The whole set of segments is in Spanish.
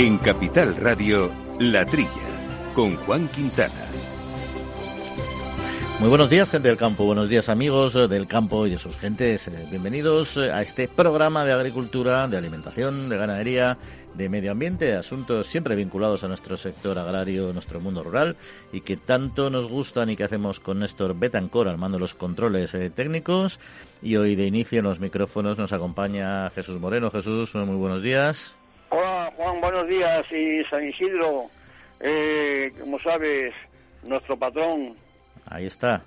En Capital Radio, La Trilla, con Juan Quintana. Muy buenos días, gente del campo. Buenos días, amigos del campo y de sus gentes. Eh, bienvenidos eh, a este programa de agricultura, de alimentación, de ganadería, de medio ambiente, asuntos siempre vinculados a nuestro sector agrario, nuestro mundo rural y que tanto nos gustan y que hacemos con Néstor Betancor al mando de los controles eh, técnicos. Y hoy de inicio en los micrófonos nos acompaña Jesús Moreno. Jesús, muy buenos días. Hola Juan, buenos días. Y San Isidro, eh, como sabes, nuestro patrón. Ahí está.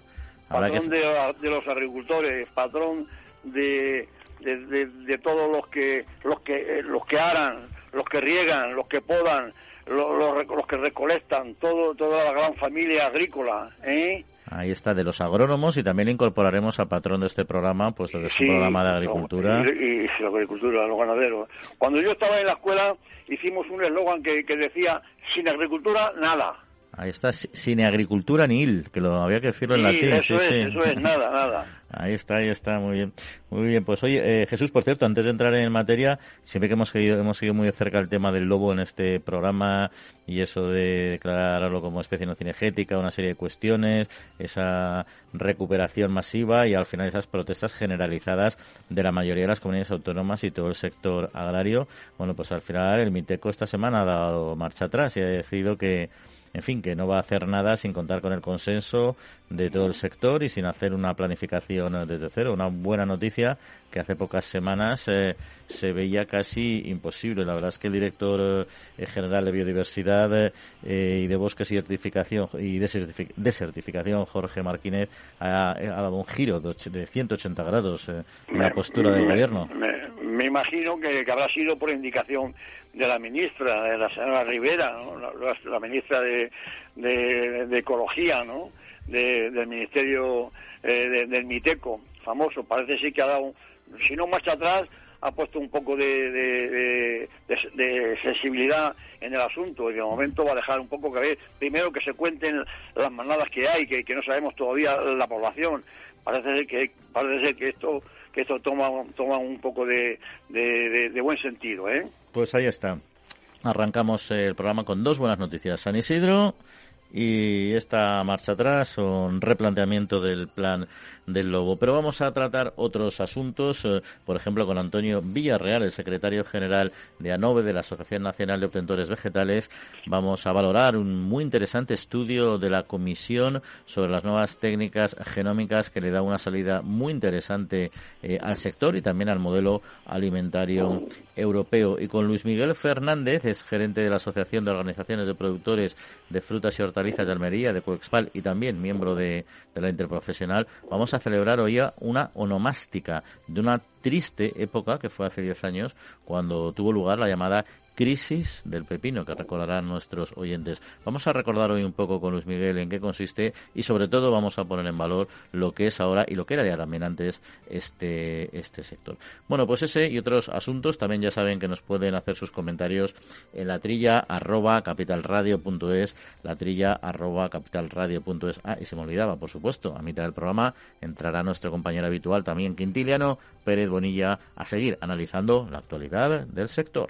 patrón de, los agricultores, patrón de, de, todos los que los que eh, los que aran, los que riegan, los que podan, los, los, que recolectan, todo toda la gran familia agrícola, ¿eh? Ahí está, de los agrónomos y también incorporaremos al patrón de este programa, puesto que es un programa de agricultura. Y, y, agricultura, los ganaderos. Cuando yo estaba en la escuela hicimos un eslogan que, que decía, sin agricultura, nada. Ahí está, sin agricultura ni il, que lo había que decirlo en latín. Eso es, eso es, nada, nada. Ahí está, ahí está, muy bien. Muy bien, pues oye, eh, Jesús, por cierto, antes de entrar en materia, siempre que hemos seguido, hemos seguido muy de cerca el tema del lobo en este programa y eso de declararlo como especie no cinegética, una serie de cuestiones, esa recuperación masiva y al final esas protestas generalizadas de la mayoría de las comunidades autónomas y todo el sector agrario. Bueno, pues al final el Miteco esta semana ha dado marcha atrás y ha decidido que en fin, que no va a hacer nada sin contar con el consenso de todo el sector y sin hacer una planificación desde cero. Una buena noticia que hace pocas semanas eh, se veía casi imposible. La verdad es que el director eh, general de Biodiversidad eh, y de Bosques y, certificación, y Desertificación, Jorge Martínez, ha, dado un giro de, 180 grados en la postura del gobierno. Imagino que, habrá sido por indicación de la ministra, de la señora Rivera, la, ministra de, de, Ecología, ¿no? del Ministerio del MITECO, famoso. Parece sí que ha dado si no marcha atrás, ha puesto un poco de, sensibilidad en el asunto y de momento va a dejar un poco que ver, primero que se cuenten las manadas que hay, que, no sabemos todavía la población. Parece ser que, parece ser que esto que esto toma, toma un poco de, buen sentido. ¿eh? Pues ahí está. Arrancamos el programa con dos buenas noticias. San Isidro y esta marcha atrás o un replanteamiento del plan del lobo. Pero vamos a tratar otros asuntos, eh, por ejemplo, con Antonio Villarreal, el secretario general de ANOVE, de la Asociación Nacional de Obtentores Vegetales. Vamos a valorar un muy interesante estudio de la Comisión sobre las nuevas técnicas genómicas que le da una salida muy interesante eh, al sector y también al modelo alimentario europeo. Y con Luis Miguel Fernández, es gerente de la Asociación de Organizaciones de Productores de Frutas y Hortalizas de Almería, de Coexpal, y también miembro de, de la Interprofesional, vamos a celebrar hoy una onomástica de una triste época que fue hace 10 años cuando tuvo lugar la llamada crisis del pepino que recordarán nuestros oyentes. Vamos a recordar hoy un poco con Luis Miguel en qué consiste y sobre todo vamos a poner en valor lo que es ahora y lo que era ya también antes este, este sector. Bueno, pues ese y otros asuntos también ya saben que nos pueden hacer sus comentarios en la trilla arroba capitalradio.es, la trilla arroba capitalradio.es. Ah, y se me olvidaba, por supuesto, a mitad del programa entrará nuestro compañero habitual también Quintiliano Pérez Bonilla a seguir analizando la actualidad del sector.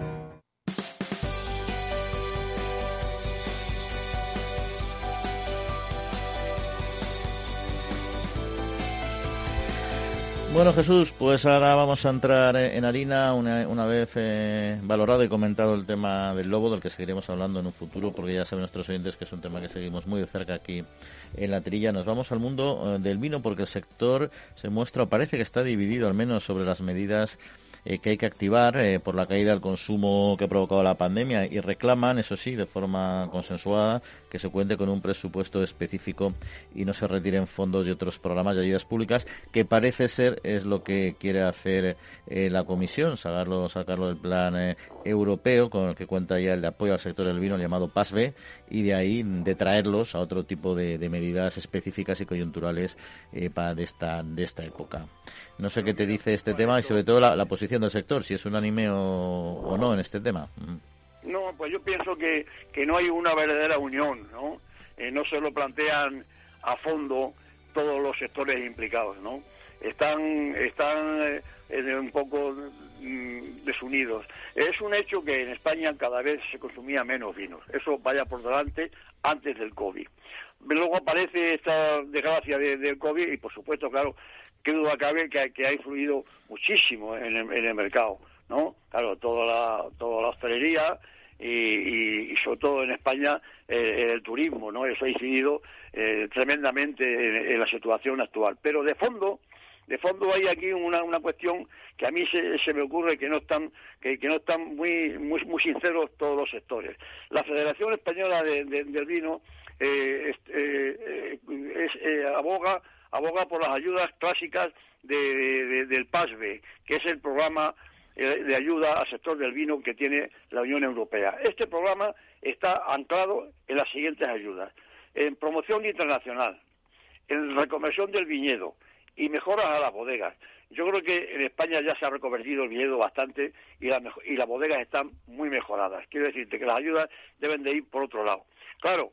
Bueno, Jesús, pues ahora vamos a entrar en harina una, vez eh, valorado y comentado el tema del lobo, del que seguiremos hablando en un futuro, porque ya saben nuestros oyentes que es un tema que seguimos muy de cerca aquí en la trilla. Nos vamos al mundo eh, del vino porque el sector se muestra o parece que está dividido al menos sobre las medidas eh, que hay que activar eh, por la caída del consumo que ha provocado la pandemia y reclaman, eso sí, de forma consensuada, que se cuente con un presupuesto específico y no se retiren fondos de otros programas de ayudas públicas, que parece ser es lo que quiere hacer la Comisión, sacarlo, sacarlo del plan europeo con el que cuenta ya el de apoyo al sector del vino llamado PASB y de ahí de traerlos a otro tipo de, medidas específicas y coyunturales para de esta, de esta época. No sé qué te dice este tema y sobre todo la, posición del sector, si es unánime o, o no en este tema. No, pues yo pienso que, que no hay una verdadera unión, ¿no? Eh, no se lo plantean a fondo todos los sectores implicados, ¿no? Están, están eh, un poco mm, desunidos. Es un hecho que en España cada vez se consumía menos vinos. Eso vaya por delante antes del COVID. Luego aparece esta desgracia del COVID y, por supuesto, claro, qué duda cabe que, que ha influido muchísimo en el, mercado, ¿no? Claro, toda la, toda la hostelería y, y, sobre todo en España eh, el turismo, ¿no? Eso ha incidido eh, tremendamente en, la situación actual. Pero de fondo, de fondo hay aquí una, una cuestión que a mí se, se me ocurre que no están que, que no están muy, muy muy sinceros todos los sectores. La Federación Española del Vino eh, eh, eh, aboga aboga por las ayudas clásicas del PASBE, que es el programa de ayuda al sector del vino que tiene la Unión Europea. Este programa está anclado en las siguientes ayudas. En promoción internacional, en reconversión del viñedo y mejoras a las bodegas. Yo creo que en España ya se ha reconvertido el viñedo bastante y, y las bodegas están muy mejoradas. Quiero decirte que las ayudas deben de ir por otro lado. Claro,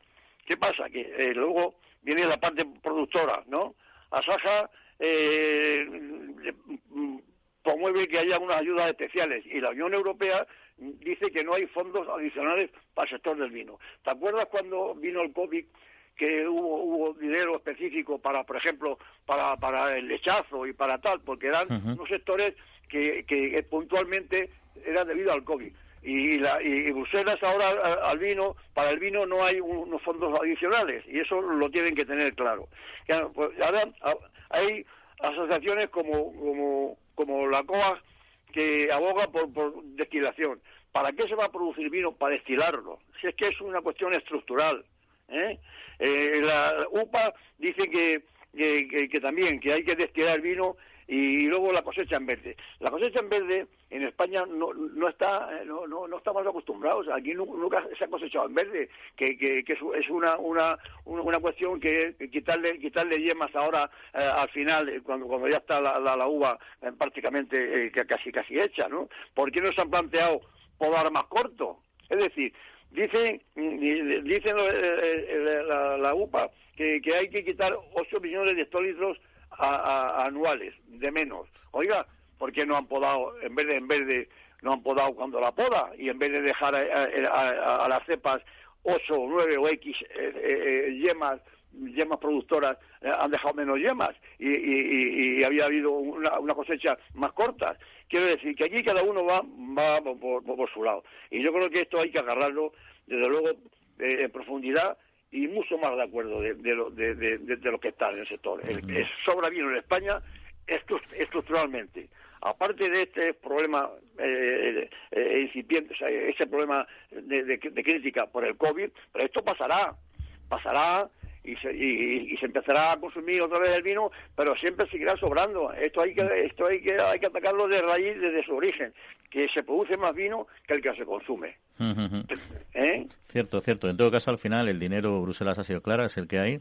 ¿Qué pasa? Que eh, luego viene la parte productora, ¿no? Asaja eh, promueve que haya unas ayudas especiales. Y la Unión Europea dice que no hay fondos adicionales para el sector del vino. ¿Te acuerdas cuando vino el COVID que hubo, hubo dinero específico para, por ejemplo, para, para el lechazo y para tal, porque eran unos sectores que, que puntualmente eran debido al COVID. Y, la, y Bruselas ahora al vino, para el vino no hay unos fondos adicionales. Y eso lo tienen que tener claro. Pues ahora hay asociaciones como, como, como la COA que aboga por, por destilación. ¿Para qué se va a producir vino? Para destilarlo. Si es que es una cuestión estructural. ¿eh? Eh, la UPA dice que, que, que, también que hay que destilar vino y luego la cosecha en verde. La cosecha en verde en España no, no está no, no, no estamos acostumbrados, aquí nunca se ha cosechado en verde, que, que, que es una, una, una cuestión que quitarle quitarle yemas ahora eh, al final, eh, cuando, cuando ya está la, la, uva eh, prácticamente casi casi hecha, ¿no? ¿Por qué no se han planteado podar más corto? Es decir, dicen, dicen la, la, UPA que, que hay que quitar 8 millones de hectolitros anuales, de menos. Oiga, ¿por qué no han podado, en vez de, en vez de, no han podado cuando la poda, y en vez de dejar a, las cepas 8 o 9 o X eh, eh, yemas, yemas productoras, eh, han dejado menos yemas y, había habido una, cosecha más corta. Quiero decir que aquí cada uno va, va por, su lado. Y yo creo que esto hay que agarrarlo, desde luego, en profundidad y mucho más de acuerdo de, lo, de, de, lo que está en el sector. El, sobra vino en España estructuralmente. Aparte de este problema eh, eh, incipiente, ese problema de, crítica por el COVID, pero esto pasará, pasará y se, y, se empezará a consumir otra vez el vino, pero siempre seguirá sobrando. Esto hay que esto hay que hay que atacarlo de raíz desde su origen, que se produce más vino que el que se consume. ¿Eh? Cierto, cierto. En todo caso, al final, el dinero Bruselas ha sido clara, es el que hay.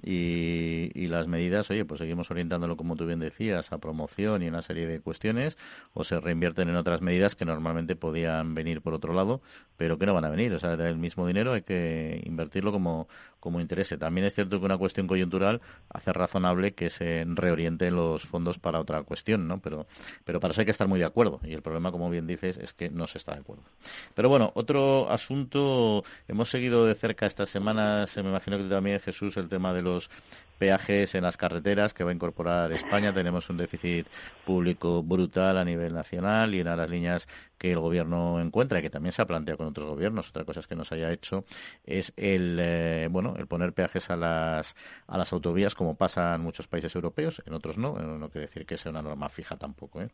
Y, y, las medidas, oye, pues seguimos orientándolo, como tú bien decías, a promoción y una serie de cuestiones, o se reinvierten en otras medidas que normalmente podían venir por otro lado, pero que no van a venir. O sea, el mismo dinero hay que invertirlo como, como interese. También es cierto que una cuestión coyuntural hace razonable que se reorienten los fondos para otra cuestión, ¿no? Pero, pero para eso hay que estar muy de acuerdo. Y el problema, como bien dices, es que no se está de acuerdo. Pero bueno, otro asunto, hemos seguido de cerca estas semanas, me imagino que también, Jesús, el tema de los peajes en las carreteras que va a incorporar España. Tenemos un déficit público brutal a nivel nacional y de las líneas que el gobierno encuentra y que también se ha planteado con otros gobiernos, otra cosa es que nos haya hecho, es el eh, bueno el poner peajes a las a las autovías como pasa en muchos países europeos, en otros no, no quiere decir que sea una norma fija tampoco. ¿eh?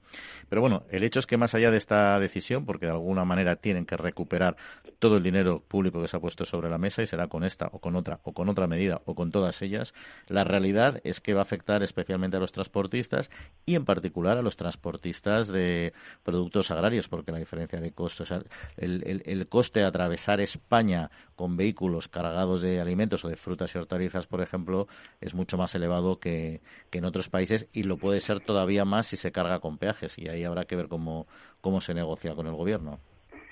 Pero bueno, el hecho es que más allá de esta decisión, porque de alguna manera tienen que recuperar todo el dinero público que se ha puesto sobre la mesa y será con esta o con otra o con otra medida o con todas ellas, la realidad es que va a afectar especialmente a los transportistas y en particular a los transportistas de productos agrarios, porque la diferencia de costos, el, el, coste de atravesar España con vehículos cargados de alimentos o de frutas y hortalizas, por ejemplo, es mucho más elevado que, que en otros países y lo puede ser todavía más si se carga con peajes y ahí habrá que ver cómo, cómo se negocia con el gobierno.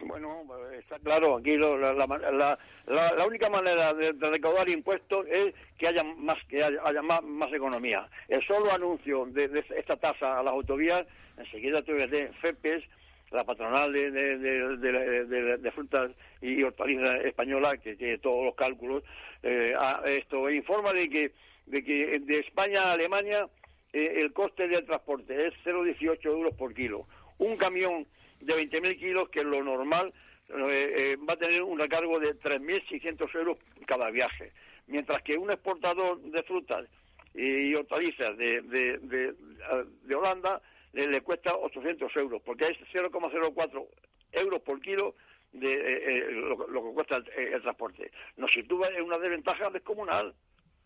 Bueno, está claro, aquí la, la, la, única manera de, recaudar impuestos es que haya más que haya, más, más, economía. El solo anuncio de, esta tasa a las autovías, enseguida tuve FEPES, la patronal de, de, frutas y hortalizas española, que tiene todos los cálculos, eh, esto informa de que de que de España a Alemania eh, el coste del transporte es 0,18 euros por kilo. Un camión de 20.000 kilos, que lo normal, eh, va a tener un recargo de 3.600 euros cada viaje. Mientras que un exportador de frutas y hortalizas de, de Holanda le, cuesta 800 euros, porque es 0,04 euros por kilo de eh, eh, lo, que cuesta el, transporte. Nos sitúa en una desventaja descomunal.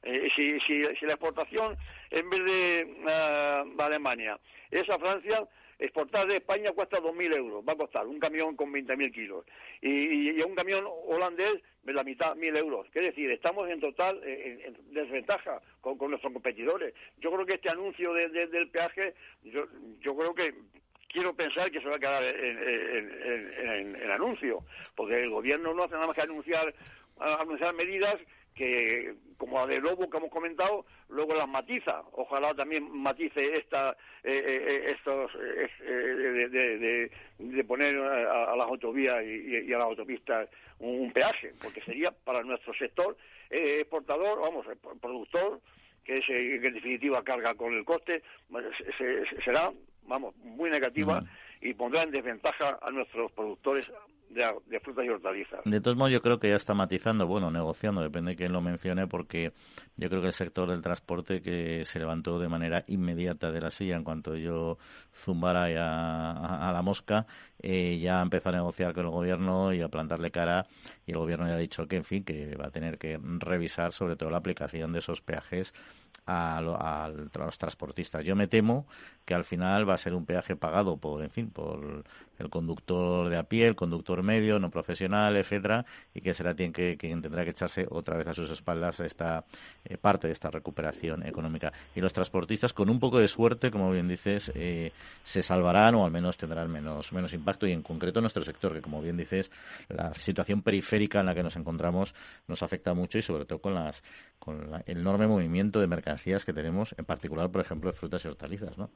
Eh, si, si, si, la exportación, en vez de ah, Alemania, es a Francia, exportar de España cuesta 2.000 euros, va a costar un camión con 20.000 kilos. Y, y, un camión holandés, la mitad, 1.000 euros. Es decir, estamos en total en, desventaja con, nuestros competidores. Yo creo que este anuncio del peaje, yo, yo creo que quiero pensar que se va a quedar en, el anuncio, porque el gobierno no hace nada más que anunciar, anunciar medidas que, como la de Lobo que hemos comentado, luego las matiza. Ojalá también matice esta, eh, eh, eh, estos, de, poner a, las autovías y, a las autopistas un, peaje, porque sería para nuestro sector exportador, vamos, productor, que, es, que en definitiva carga con el coste, pues, será, vamos, muy negativa y pondrá en desventaja a nuestros productores de, frutas y hortalizas. De todos modos, yo creo que ya está matizando, bueno, negociando, depende de quién lo mencione, porque yo creo que el sector del transporte que se levantó de manera inmediata de la silla en cuanto yo zumbara a, a, la mosca, eh, ya empezó a negociar con el gobierno y a plantarle cara, y el gobierno ya ha dicho que, en fin, que va a tener que revisar sobre todo la aplicación de esos peajes a, a, los transportistas. Yo me temo que al final va a ser un peaje pagado por, en fin, por el conductor de a pie, el conductor medio, no profesional, etcétera, y que será quien, que, quien tendrá que echarse otra vez a sus espaldas esta eh, parte de esta recuperación económica. Y los transportistas, con un poco de suerte, como bien dices, eh, se salvarán o al menos tendrán menos, menos impacto, y en concreto nuestro sector, que como bien dices, la situación periférica en la que nos encontramos nos afecta mucho y sobre todo con las con el enorme movimiento de mercancías que tenemos, en particular, por ejemplo, de frutas y hortalizas, ¿no?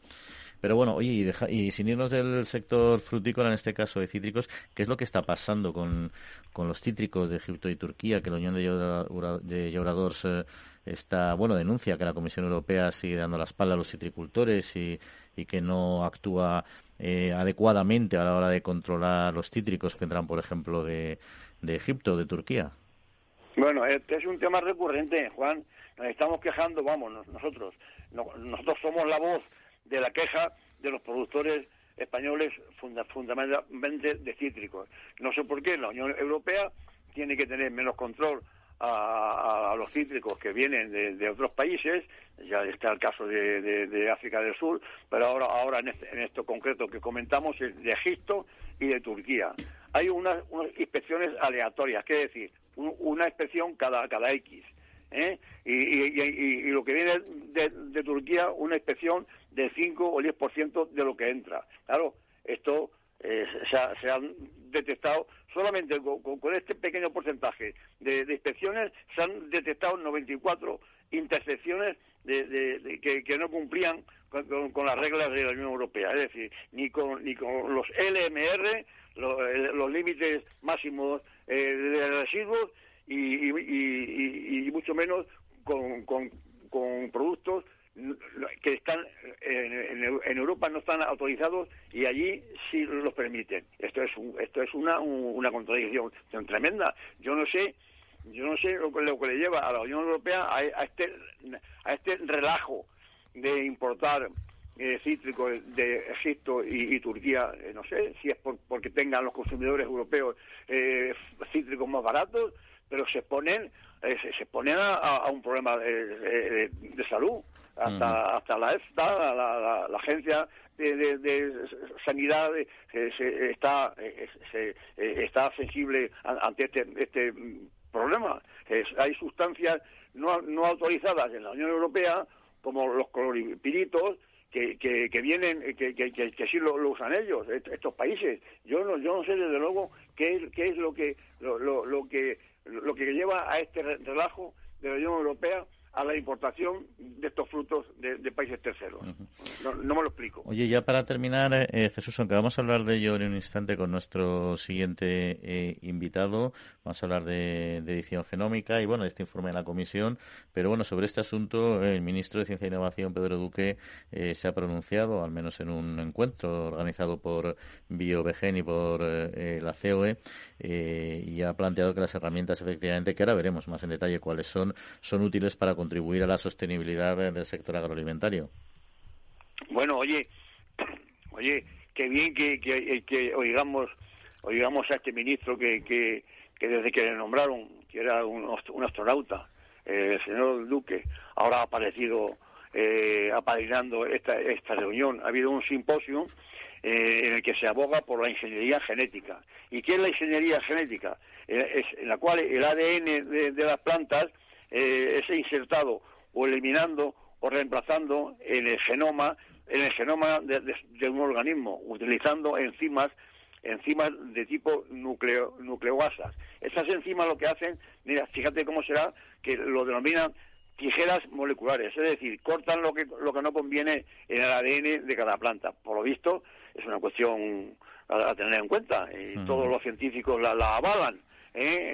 Pero bueno, oye, y sin irnos del sector frutícola, en este caso de cítricos, ¿qué es lo que está pasando con, con los cítricos de Egipto y Turquía? Que la Unión de, Lloradores eh, está, bueno, denuncia que la Comisión Europea sigue dando la espalda a los citricultores y, y que no actúa eh, adecuadamente a la hora de controlar los cítricos que entran, por ejemplo, de, de Egipto o de Turquía. Bueno, es un tema recurrente, Juan. Nos estamos quejando, vamos, nosotros. nosotros somos la voz de la queja de los productores españoles fundamentalmente de cítricos. No sé por qué la Unión Europea tiene que tener menos control a, los cítricos que vienen de, otros países, ya está el caso de, África del Sur, pero ahora, ahora este, en, esto concreto que comentamos es de Egipto y de Turquía. Hay unas, inspecciones aleatorias, ¿qué decir? una inspección cada, cada X. ¿eh? Y, lo que viene de, Turquía, una inspección del 5 o 10% de lo que entra. Claro, esto eh, se, han detectado solamente con, este pequeño porcentaje de, inspecciones, se han detectado 94 intercepciones de, que, no cumplían con, las reglas de la Unión Europea, es decir, ni con, ni con los LMR, los, límites máximos eh, de residuos, y, y, mucho menos con, con, con productos que están en, Europa no están autorizados y allí sí los permiten. Esto es esto es una, una contradicción tremenda. Yo no sé yo no sé lo que, lo que le lleva a la Unión Europea a, este a este relajo de importar eh, cítricos de Egipto y, Turquía, eh, no sé si es porque tengan los consumidores europeos eh, cítricos más baratos, pero se ponen eh, se, ponen a, un problema de, salud. Hasta, hasta la EFTA, la, agencia de, sanidad se, está se, está sensible ante este, este problema. hay sustancias no, no autorizadas en la Unión Europea, como los cloripiritos, que, que, que, vienen, que, que, que, sí lo, usan ellos, estos países. Yo no, yo no sé desde luego qué es, qué es lo que lo, lo, lo que lo que lleva a este relajo de la Unión Europea a la importación de estos frutos de, países terceros. no, me lo explico. Oye, ya para terminar, eh, Jesús, aunque vamos a hablar de ello en un instante con nuestro siguiente eh, invitado, vamos a hablar de, edición genómica y, bueno, de este informe de la comisión, pero bueno, sobre este asunto, el ministro de Ciencia e Innovación, Pedro Duque, eh, se ha pronunciado, al menos en un encuentro organizado por BioVegen y por la COE, y ha planteado que las herramientas, efectivamente, que ahora veremos más en detalle cuáles son, son útiles para contribuir a la sostenibilidad del sector agroalimentario. Bueno, oye, oye, qué bien que, que, oigamos, oigamos a este ministro que, que, desde que le nombraron, que era un, astronauta, eh, el señor Duque, ahora ha aparecido eh, apadrinando esta, esta reunión. Ha habido un simposio eh, en el que se aboga por la ingeniería genética. ¿Y qué es la ingeniería genética? Eh, es en la cual el ADN de las plantas eh, es insertado o eliminando o reemplazando en el genoma en el genoma de, un organismo utilizando enzimas enzimas de tipo nucleo, nucleoasas. Esas enzimas lo que hacen, mira, fíjate cómo será que lo denominan tijeras moleculares, es decir, cortan lo que, lo que no conviene en el ADN de cada planta. Por lo visto, es una cuestión a, tener en cuenta y todos los científicos la, avalan. ¿eh?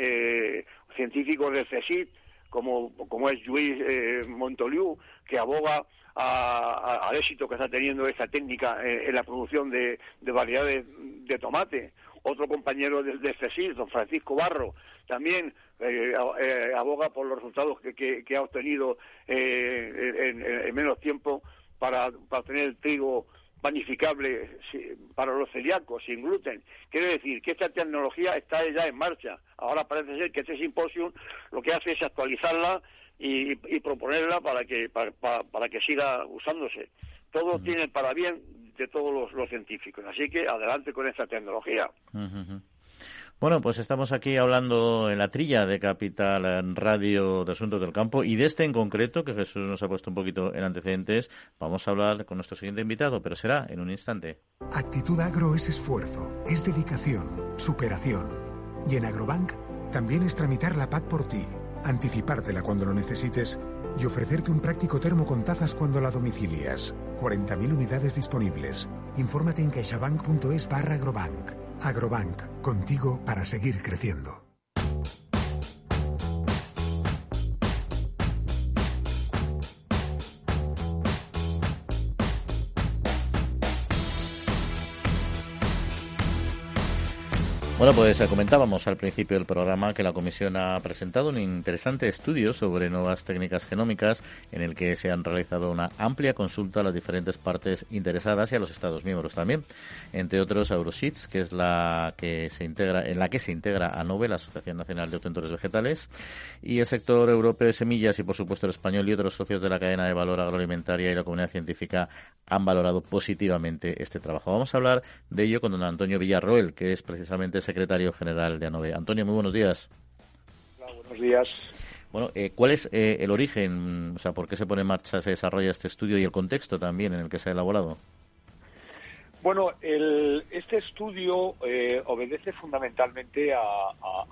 Eh, científicos del CSIC como, como es Luis eh, Montoliu, que aboga al éxito que está teniendo esta técnica eh, en la producción de, variedades de tomate. Otro compañero de, de don Francisco Barro, también eh, aboga por los resultados que, que, ha obtenido en, menos tiempo para, para tener el trigo panificable para los celíacos, sin gluten. Quiere decir que esta tecnología está ya en marcha. Ahora parece ser que este simposio lo que hace es actualizarla y, proponerla para que, para, que siga usándose. Todo tiene para bien de todos los, científicos. Así que adelante con esta tecnología. Bueno, pues estamos aquí hablando en la trilla de Capital Radio de Asuntos del Campo y de este en concreto, que Jesús nos ha puesto un poquito en antecedentes, vamos a hablar con nuestro siguiente invitado, pero será en un instante. Actitud Agro es esfuerzo, es dedicación, superación. Y en Agrobank también es tramitar la PAC por ti, anticipártela cuando lo necesites y ofrecerte un práctico termo con tazas cuando la domicilias. 40.000 unidades disponibles. Infórmate en caixabank.es barra agrobank. Agrobank, contigo para seguir creciendo. Bueno, pues eh, comentábamos al principio del programa que la Comisión ha presentado un interesante estudio sobre nuevas técnicas genómicas en el que se han realizado una amplia consulta a las diferentes partes interesadas y a los Estados miembros también, entre otros a Eurosheets, que es la que se integra en la que se integra a NOVE, la Asociación Nacional de Obtentores Vegetales, y el sector europeo de semillas y por supuesto el español y otros socios de la cadena de valor agroalimentaria y la comunidad científica han valorado positivamente este trabajo. Vamos a hablar de ello con don Antonio Villarroel, que es precisamente secretario general de ANOVE. Antonio, muy buenos días. Hola, buenos días. Bueno, eh, ¿cuál es eh, el origen, o sea, por qué se pone en marcha, se desarrolla este estudio y el contexto también en el que se ha elaborado? Bueno, este estudio eh, obedece fundamentalmente a,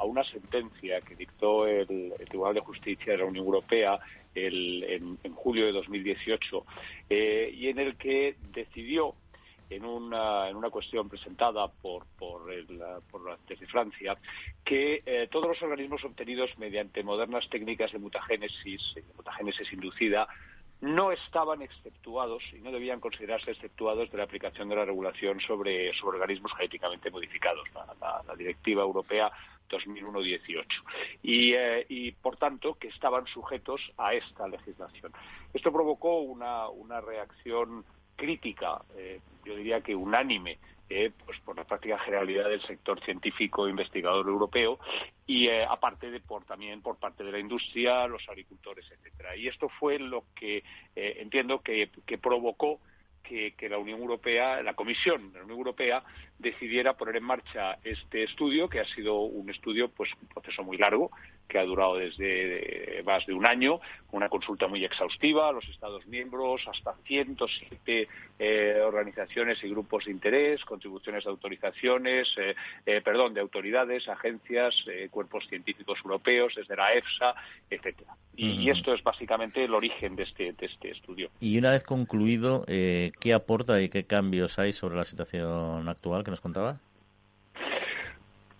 una sentencia que dictó el, Tribunal de Justicia de la Unión Europea en, julio de 2018 y en el que decidió en una, en una cuestión presentada por, por, el, por desde Francia que eh, todos los organismos obtenidos mediante modernas técnicas de mutagénesis, de mutagénesis inducida, no estaban exceptuados y no debían considerarse exceptuados de la aplicación de la regulación sobre, sobre organismos genéticamente modificados, la, Directiva Europea 2001-18. Y, eh, y, por tanto, que estaban sujetos a esta legislación. Esto provocó una, una reacción crítica, eh, yo diría que unánime, eh, pues por la práctica generalidad del sector científico e investigador europeo y eh, aparte de por también por parte de la industria, los agricultores, etcétera. Y esto fue lo que entiendo que, que provocó que, la Unión Europea, la Comisión de la Unión Europea, decidiera poner en marcha este estudio, que ha sido un estudio, pues un proceso muy largo, que ha durado desde más de un año, una consulta muy exhaustiva a los Estados miembros, hasta 107 eh, organizaciones y grupos de interés, contribuciones de autorizaciones, eh, eh, perdón, de autoridades, agencias, cuerpos científicos europeos, desde la EFSA, etcétera. Y, esto es básicamente el origen de este, de este estudio. Y una vez concluido, ¿qué aporta y qué cambios hay sobre la situación actual que nos contaba?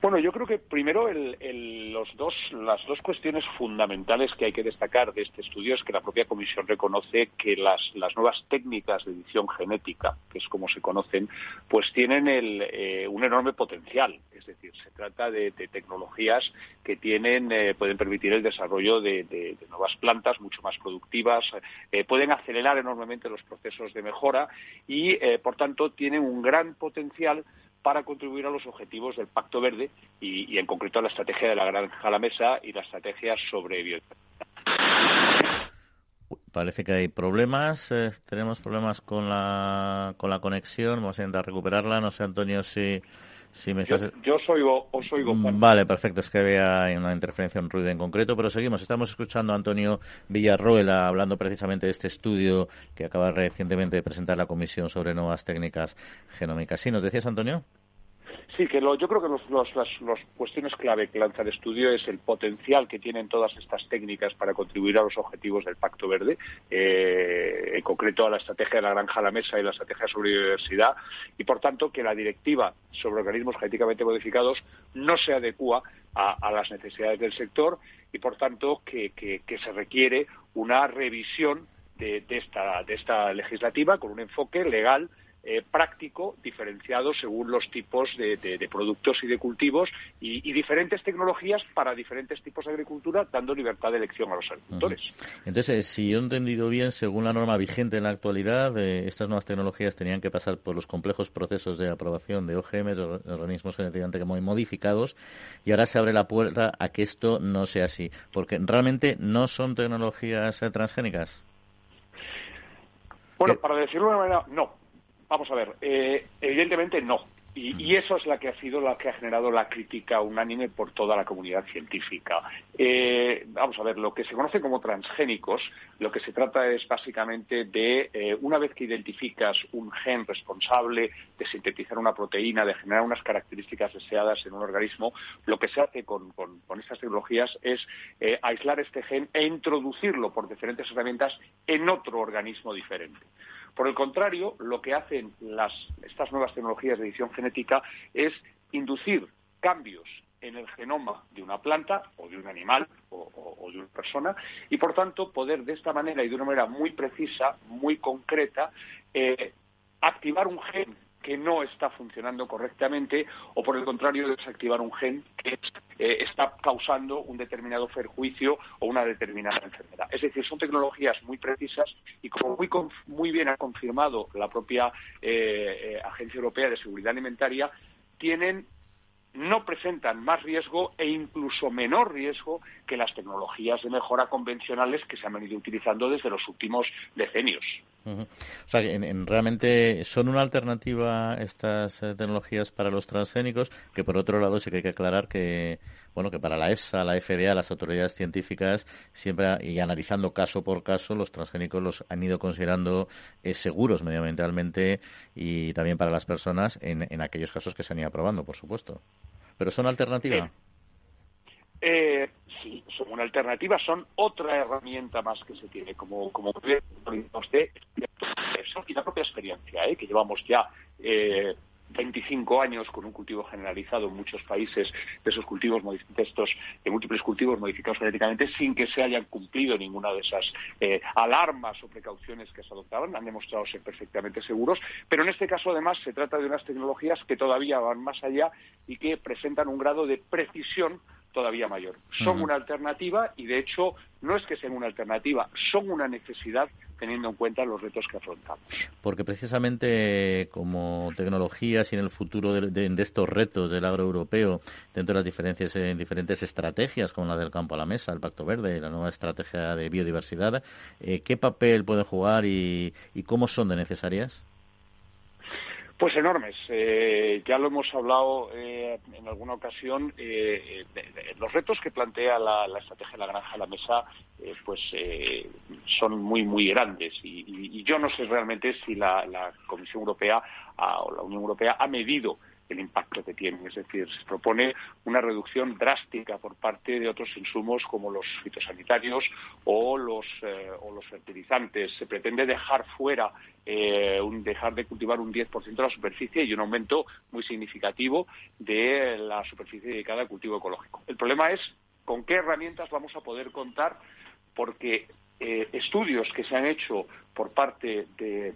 Bueno, yo creo que primero los dos, las dos cuestiones fundamentales que hay que destacar de este estudio es que la propia Comisión reconoce que las, nuevas técnicas de edición genética, que es como se conocen, pues tienen eh, un enorme potencial. Es decir, se trata de, tecnologías que tienen, eh, pueden permitir el desarrollo de, nuevas plantas mucho más productivas, eh, pueden acelerar enormemente los procesos de mejora y, por tanto, tienen un gran potencial para contribuir a los objetivos del Pacto Verde y, en concreto a la estrategia de la granja a la mesa y la estrategia sobre biodiversidad. Parece que hay problemas, eh, tenemos problemas con la, con la conexión, vamos a intentar recuperarla. No sé, Antonio, si, si me estás... Yo, os oigo, os oigo Vale, perfecto, es que había una interferencia, un ruido en concreto, pero seguimos. Estamos escuchando a Antonio Villarroela hablando precisamente de este estudio que acaba recientemente de presentar la Comisión sobre Nuevas Técnicas Genómicas. ¿Sí nos decías, Antonio? Sí, que yo creo que los, las cuestiones clave que lanza el estudio es el potencial que tienen todas estas técnicas para contribuir a los objetivos del Pacto Verde, eh, en concreto a la estrategia de la granja a la mesa y la estrategia sobre biodiversidad, y por tanto que la directiva sobre organismos genéticamente modificados no se adecua a, las necesidades del sector y por tanto que, se requiere una revisión de, esta, de esta legislativa con un enfoque legal eh, práctico diferenciado según los tipos de, productos y de cultivos y, diferentes tecnologías para diferentes tipos de agricultura, dando libertad de elección a los agricultores. Entonces, si yo he entendido bien, según la norma vigente en la actualidad, eh, estas nuevas tecnologías tenían que pasar por los complejos procesos de aprobación de OGM, de organismos genéticamente modificados, y ahora se abre la puerta a que esto no sea así, porque realmente no son tecnologías eh, transgénicas. Bueno, para decirlo de una manera, no. Vamos a ver, eh, evidentemente no. Y, eso es la que ha sido la que ha generado la crítica unánime por toda la comunidad científica. Eh, vamos a ver, lo que se conoce como transgénicos, lo que se trata es básicamente de, eh, una vez que identificas un gen responsable de sintetizar una proteína, de generar unas características deseadas en un organismo, lo que se hace con, con estas tecnologías es aislar este gen e introducirlo por diferentes herramientas en otro organismo diferente. Por el contrario, lo que hacen estas nuevas tecnologías de edición genética es inducir cambios en el genoma de una planta o de un animal o, de una persona y, por tanto, poder de esta manera y de una manera muy precisa, muy concreta, eh, activar un gen que no está funcionando correctamente o, por el contrario, desactivar un gen que eh, está causando un determinado perjuicio o una determinada enfermedad. Es decir, son tecnologías muy precisas y, como muy, bien ha confirmado la propia eh, eh, Agencia Europea de Seguridad Alimentaria, tienen no presentan más riesgo e incluso menor riesgo que las tecnologías de mejora convencionales que se han venido utilizando desde los últimos decenios. O sea, realmente son una alternativa estas eh, tecnologías para los transgénicos, que por otro lado sí que hay que aclarar que, bueno, que para la EFSA, la FDA, las autoridades científicas, siempre y analizando caso por caso, los transgénicos los han ido considerando eh, seguros medioambientalmente y también para las personas en, en aquellos casos que se han ido aprobando, por supuesto. Pero son alternativa. Eh, sí, son una alternativa, son otra herramienta más que se tiene, como, como usted, y la propia experiencia, ¿eh? que llevamos ya eh, 25 años con un cultivo generalizado en muchos países de esos cultivos de estos de múltiples cultivos modificados genéticamente sin que se hayan cumplido ninguna de esas eh, alarmas o precauciones que se adoptaban han demostrado ser perfectamente seguros pero en este caso además se trata de unas tecnologías que todavía van más allá y que presentan un grado de precisión todavía mayor. Son una alternativa y, de hecho, no es que sean una alternativa, son una necesidad teniendo en cuenta los retos que afrontamos. Porque precisamente como tecnologías y en el futuro de, estos retos del agro europeo, dentro de las diferencias en diferentes estrategias, como la del campo a la mesa, el Pacto Verde, la nueva estrategia de biodiversidad, eh, ¿qué papel pueden jugar y, y cómo son de necesarias? Pues enormes. Eh, ya lo hemos hablado eh, en alguna ocasión. Eh, los retos que plantea la, estrategia de la granja a la mesa, pues son muy muy grandes. Y, yo no sé realmente si la Comisión Europea o la Unión Europea ha medido el impacto que tienen. Es decir, se propone una reducción drástica por parte de otros insumos como los fitosanitarios o los, eh, o los fertilizantes. Se pretende dejar fuera, eh, un, dejar de cultivar un 10% de la superficie y un aumento muy significativo de la superficie dedicada al cultivo ecológico. El problema es con qué herramientas vamos a poder contar porque eh, estudios que se han hecho por parte de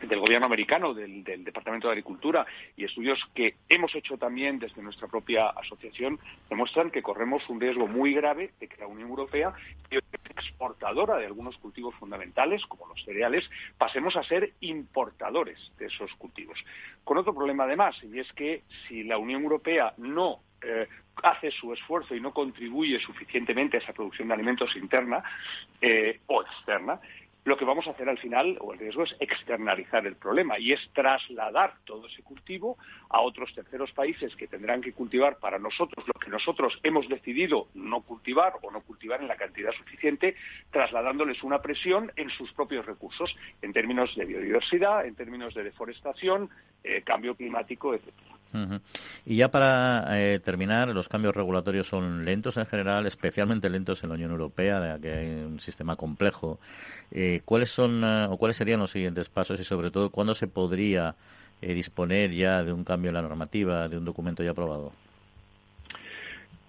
del gobierno americano, del, Departamento de Agricultura y estudios que hemos hecho también desde nuestra propia asociación demuestran que corremos un riesgo muy grave de que la Unión Europea, exportadora de algunos cultivos fundamentales, como los cereales, pasemos a ser importadores de esos cultivos. Con otro problema además, y es que si la Unión Europea no eh, hace su esfuerzo y no contribuye suficientemente a esa producción de alimentos interna eh, o externa, lo que vamos a hacer al final, o el riesgo, es externalizar el problema y es trasladar todo ese cultivo a otros terceros países que tendrán que cultivar para nosotros lo que nosotros hemos decidido no cultivar o no cultivar en la cantidad suficiente, trasladándoles una presión en sus propios recursos, en términos de biodiversidad, en términos de deforestación, eh, cambio climático, etcétera. Y ya para eh, terminar, los cambios regulatorios son lentos en general, especialmente lentos en la Unión Europea, de que hay un sistema complejo. Eh, ¿Cuáles son eh, o cuáles serían los siguientes pasos y, sobre todo, cuándo se podría disponer ya de un cambio en la normativa, de un documento ya aprobado?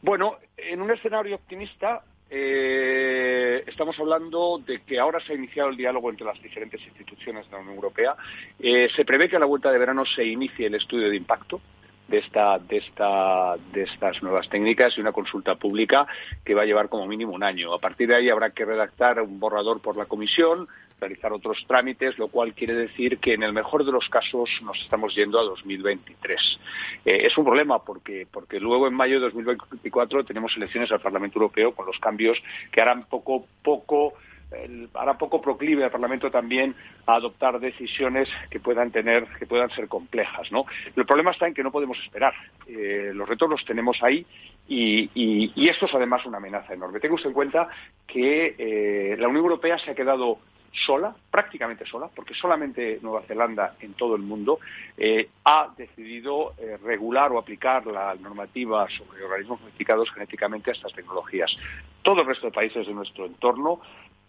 Bueno, en un escenario optimista, estamos hablando de que ahora se ha iniciado el diálogo entre las diferentes instituciones de la Unión Europea. se prevé que a la vuelta de verano se inicie el estudio de impacto de, esta, de, esta, de estas nuevas técnicas y una consulta pública que va a llevar como mínimo un año. A partir de ahí habrá que redactar un borrador por la comisión, realizar otros trámites, lo cual quiere decir que en el mejor de los casos nos estamos yendo a 2023. Eh, es un problema porque, porque luego en mayo de 2024 tenemos elecciones al Parlamento Europeo con los cambios que harán poco, poco el, hará poco proclive al Parlamento también a adoptar decisiones que puedan tener, que puedan ser complejas, ¿no? El problema está en que no podemos esperar. Eh, los retos los tenemos ahí y, esto es además una amenaza enorme. Tenga usted en cuenta que eh, la Unión Europea se ha quedado sola, prácticamente sola, porque solamente Nueva Zelanda en todo el mundo eh, ha decidido regular o aplicar la normativa sobre organismos modificados genéticamente a estas tecnologías. Todo el resto de países de nuestro entorno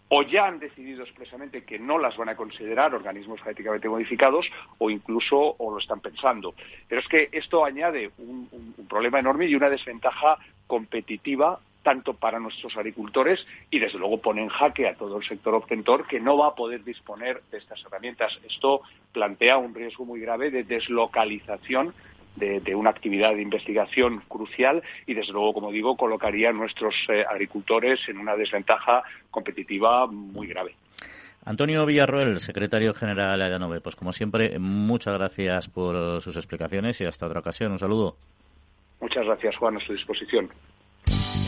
o ya han decidido expresamente que no las van a considerar organismos genéticamente modificados o incluso o lo están pensando. Pero es que esto añade un, problema enorme y una desventaja competitiva tanto para nuestros agricultores y desde luego pone en jaque a todo el sector obtentor que no va a poder disponer de estas herramientas. Esto plantea un riesgo muy grave de deslocalización de, una actividad de investigación crucial y, desde luego, como digo, colocaría a nuestros eh, agricultores en una desventaja competitiva muy grave. Antonio Villarroel, secretario general de Adanove, pues como siempre, muchas gracias por sus explicaciones y hasta otra ocasión. Un saludo. Muchas gracias, Juan, a su disposición.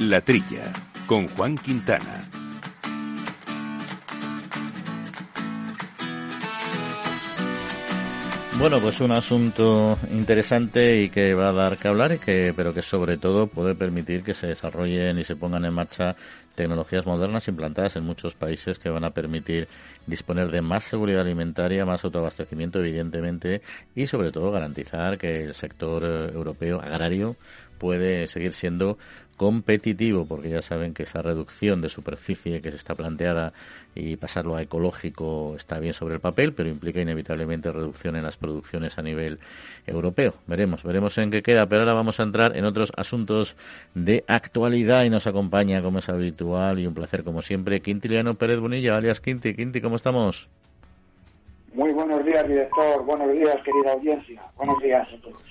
La Trilla, con Juan Quintana. Bueno, pues un asunto interesante y que va a dar que hablar, y que, pero que sobre todo puede permitir que se desarrollen y se pongan en marcha tecnologías modernas implantadas en muchos países que van a permitir disponer de más seguridad alimentaria, más autoabastecimiento, evidentemente, y sobre todo garantizar que el sector eh, europeo agrario puede seguir siendo competitivo, porque ya saben que esa reducción de superficie que se está planteada y pasarlo a ecológico está bien sobre el papel, pero implica inevitablemente reducción en las producciones a nivel europeo. Veremos, veremos en qué queda, pero ahora vamos a entrar en otros asuntos de actualidad y nos acompaña, como es habitual y un placer como siempre, Quintiliano Pérez Bonilla, alias Quinti. Quinti, ¿cómo estamos? Muy buenos días, director. Buenos días, querida audiencia. Buenos días a todos.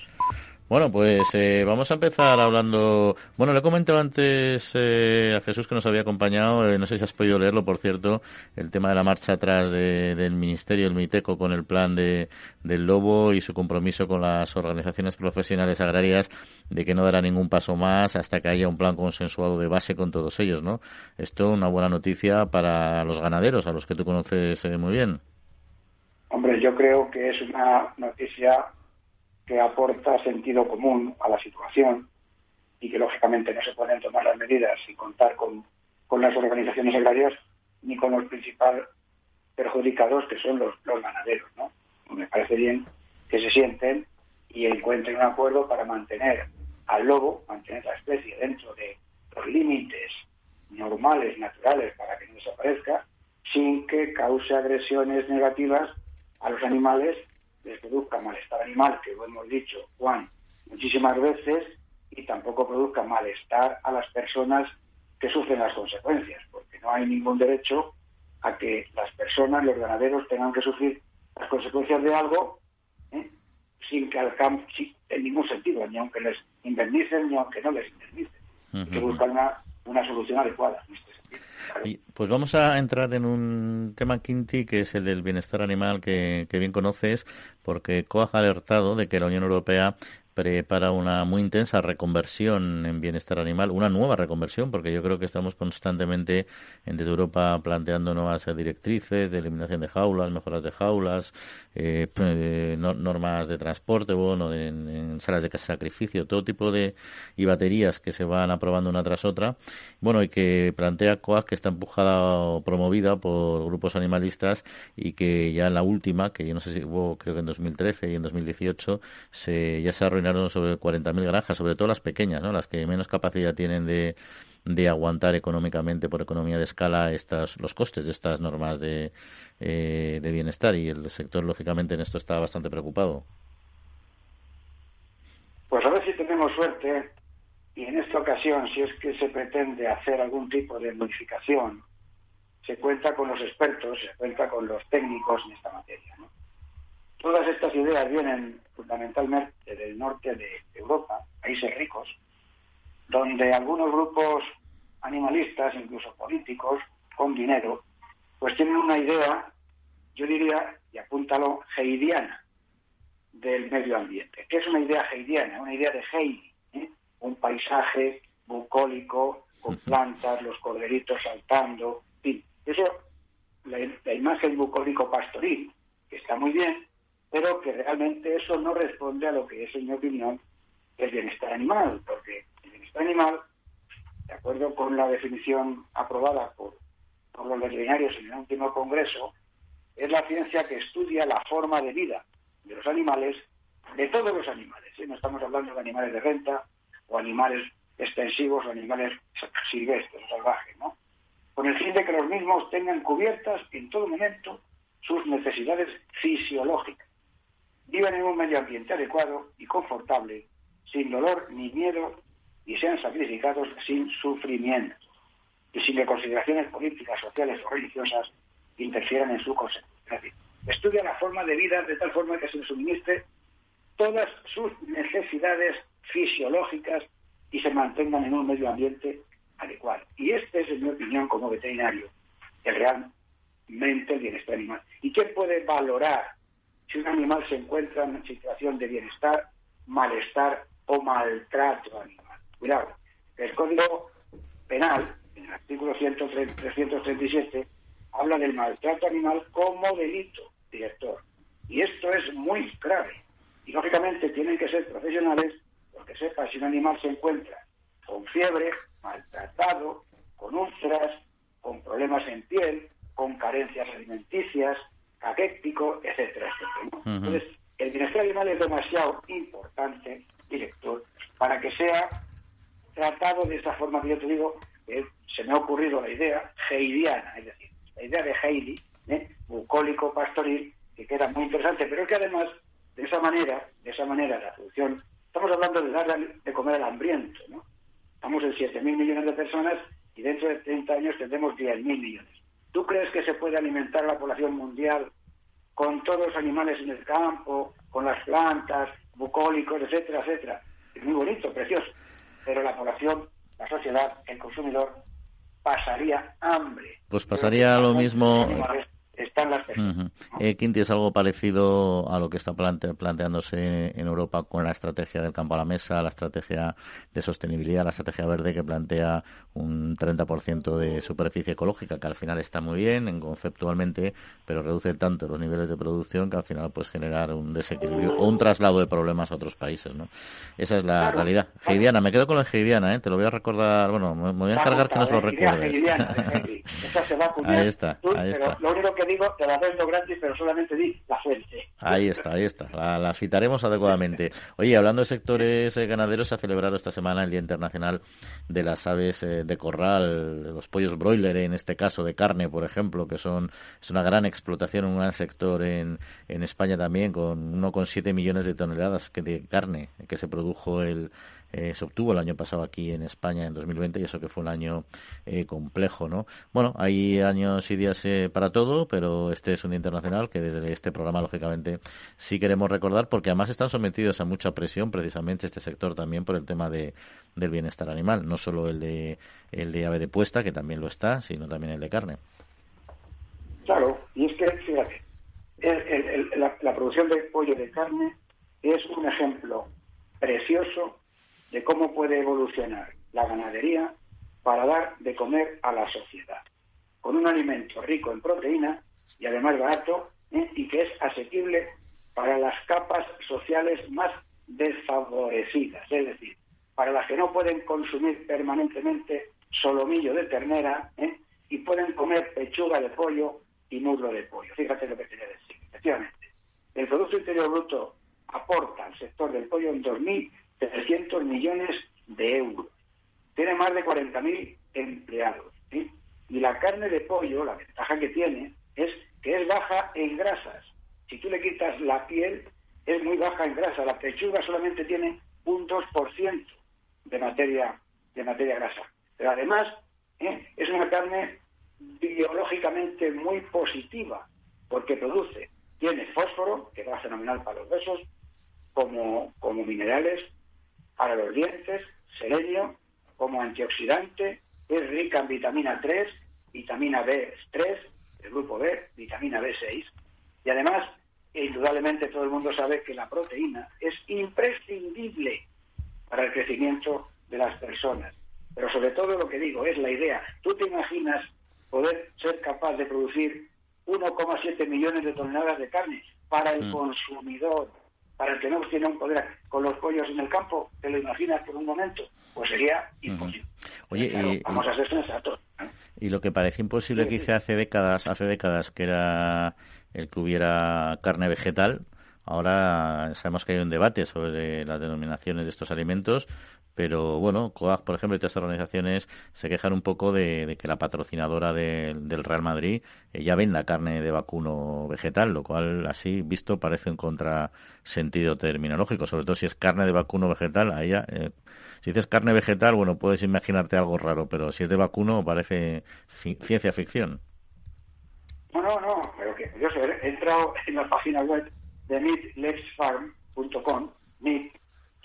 Bueno, pues eh, vamos a empezar hablando. Bueno, le he comentado antes eh, a Jesús que nos había acompañado, eh, no sé si has podido leerlo, por cierto, el tema de la marcha atrás del Ministerio, el MITECO, con el plan de, del Lobo y su compromiso con las organizaciones profesionales agrarias de que no dará ningún paso más hasta que haya un plan consensuado de base con todos ellos, ¿no? Esto es una buena noticia para los ganaderos, a los que tú conoces muy bien. Hombre, yo creo que es una noticia que aporta sentido común a la situación y que lógicamente no se pueden tomar las medidas sin contar con, las organizaciones agrarias ni con los principales perjudicados que son los, los ganaderos. ¿no? Me parece bien que se sienten y encuentren un acuerdo para mantener al lobo, mantener la especie dentro de los límites normales, naturales, para que no desaparezca, sin que cause agresiones negativas a los animales les produzca malestar animal, que lo hemos dicho, Juan, muchísimas veces, y tampoco produzca malestar a las personas que sufren las consecuencias, porque no hay ningún derecho a que las personas, los ganaderos, tengan que sufrir las consecuencias de algo ¿eh? sin que al campo, en ningún sentido, ni aunque les indemnicen, ni aunque no les indemnicen. Hay que buscar una, una solución adecuada en este pues vamos a entrar en un tema, Quinti, que es el del bienestar animal que, que bien conoces, porque COAG ha alertado de que la Unión Europea prepara una muy intensa reconversión en bienestar animal, una nueva reconversión, porque yo creo que estamos constantemente desde Europa planteando nuevas directrices de eliminación de jaulas, mejoras de jaulas, eh, eh normas de transporte, bueno, en, salas de sacrificio, todo tipo de y baterías que se van aprobando una tras otra, bueno, y que plantea COAC que está empujada o promovida por grupos animalistas y que ya en la última, que yo no sé si hubo, creo que en 2013 y en 2018, se, ya se arruinaron sobre 40.000 granjas, sobre todo las pequeñas, ¿no? las que menos capacidad tienen de, de aguantar económicamente por economía de escala estas, los costes de estas normas de, eh, de bienestar y el sector lógicamente en esto está bastante preocupado. Pues a ver si tenemos suerte y en esta ocasión si es que se pretende hacer algún tipo de modificación se cuenta con los expertos, se cuenta con los técnicos en esta materia. ¿no? Todas estas ideas vienen fundamentalmente del norte de Europa, países ricos, donde algunos grupos animalistas, incluso políticos, con dinero, pues tienen una idea, yo diría, y apúntalo, heidiana del medio ambiente. ¿Qué es una idea heidiana? Una idea de Heidi, ¿eh? un paisaje bucólico, con plantas, los corderitos saltando, en fin. Eso, la, la imagen bucólico pastoril, que está muy bien, pero que realmente eso no responde a lo que es, en mi opinión, el bienestar animal, porque el bienestar animal, de acuerdo con la definición aprobada por, los veterinarios en el último congreso, es la ciencia que estudia la forma de vida de los animales, de todos los animales. ¿eh? No estamos hablando de animales de renta o animales extensivos o animales silvestres o salvajes, ¿no? Con el fin de que los mismos tengan cubiertas en todo momento sus necesidades fisiológicas vivan en un medio ambiente adecuado y confortable, sin dolor ni miedo, y sean sacrificados sin sufrimiento, y sin que consideraciones políticas, sociales o religiosas interfieran en su consecuencia. Estudia la forma de vida de tal forma que se suministre todas sus necesidades fisiológicas y se mantengan en un medio ambiente adecuado. Y este es, en mi opinión, como veterinario, el realmente bienestar animal. ¿Y quién puede valorar si un animal se encuentra en una situación de bienestar, malestar o maltrato animal. Cuidado, el Código Penal, en el artículo 337, habla del maltrato animal como delito, director. Y esto es muy grave. Y lógicamente tienen que ser profesionales porque sepan si un animal se encuentra con fiebre, maltratado, con úlceras, con problemas en piel, con carencias alimenticias, caquéctico, etcétera, etcétera. Entonces, el bienestar animal es demasiado importante, director, para que sea tratado de esta forma que yo te digo, se me ha ocurrido la idea heidiana, es decir, la idea de Heidi, ¿eh? bucólico pastoril, que queda muy interesante, pero es que además, de esa manera, de esa manera la producción, estamos hablando de dar de comer al hambriento, ¿no? Estamos en 7.000 millones de personas y dentro de 30 años tendremos 10.000 millones. ¿Tú crees que se puede alimentar la población mundial con todos los animales en el campo, con las plantas, bucólicos, etcétera, etcétera? Es muy bonito, precioso. Pero la población, la sociedad, el consumidor, pasaría hambre. Pues pasaría lo mismo están las eh, Quinti, es algo parecido a lo que está planteándose en Europa con la estrategia del campo a la mesa, la estrategia de sostenibilidad, la estrategia verde que plantea un 30% de superficie ecológica, que al final está muy bien en conceptualmente, pero reduce tanto los niveles de producción que al final puede generar un desequilibrio o un traslado de problemas a otros países. ¿no? Esa es la realidad. Heidiana, me quedo con la Heidiana, ¿eh? te lo voy a recordar, bueno, me, voy a encargar que nos lo recuerdes. ahí está, ahí está. Lo único que digo, te la vendo gratis, pero solamente di la fuente. Ahí está, ahí está. La, citaremos adecuadamente. Oye, hablando de sectores eh, ganaderos, se ha celebrado esta semana el Día Internacional de las Aves eh, de Corral, los pollos broiler, en este caso de carne, por ejemplo, que son es una gran explotación, un gran sector en, en España también, con 1,7 millones de toneladas de carne que se produjo el eh, se obtuvo el año pasado aquí en España en 2020 y eso que fue un año eh, complejo, ¿no? Bueno, hay años y días eh, para todo, pero este es un día internacional que desde este programa, lógicamente, sí queremos recordar porque además están sometidos a mucha presión precisamente este sector también por el tema de, del bienestar animal, no solo el de, el de ave de puesta, que también lo está, sino también el de carne. Claro, y es que, fíjate, la, la producción de pollo de carne es un ejemplo precioso de cómo puede evolucionar la ganadería para dar de comer a la sociedad, con un alimento rico en proteína y además barato ¿eh? y que es asequible para las capas sociales más desfavorecidas, es decir, para las que no pueden consumir permanentemente solomillo de ternera ¿eh? y pueden comer pechuga de pollo y muslo de pollo. Fíjate lo que quería decir. Efectivamente, el Producto Interior Bruto aporta al sector del pollo en 2000 300 millones de euros. Tiene más de 40.000 empleados. Y la carne de pollo, la ventaja que tiene es que es baja en grasas. Si tú le quitas la piel, es muy baja en grasa. La pechuga solamente tiene un 2% de materia, de materia grasa. Pero además ¿eh? es una carne biológicamente muy positiva porque produce, tiene fósforo, que va fenomenal para los huesos, como, como minerales, para los dientes, selenio, como antioxidante, es rica en vitamina 3, vitamina B3, el grupo B, vitamina B6, y además, indudablemente todo el mundo sabe que la proteína es imprescindible para el crecimiento de las personas. Pero sobre todo lo que digo es la idea. ¿Tú te imaginas poder ser capaz de producir 1,7 millones de toneladas de carne para el mm. consumidor para el que no tiene un poder con los pollos en el campo, ¿te lo imaginas por un momento? Pues sería imposible. Oye, vamos a ser sensatos. Y lo que parece imposible que hice hace décadas, hace décadas, que era el que hubiera carne vegetal, Ahora sabemos que hay un debate sobre las denominaciones de estos alimentos, pero bueno, COAG, por ejemplo, y otras organizaciones se quejan un poco de, que la patrocinadora del Real Madrid eh, ya venda carne de vacuno vegetal, lo cual así visto parece un contrasentido terminológico, sobre todo si es carne de vacuno vegetal, ahí eh, si dices carne vegetal, bueno, puedes imaginarte algo raro, pero si es de vacuno parece ciencia ficción. No, no, no, pero que yo sé, he entrado en la página web de meatlessfarm.com, meat,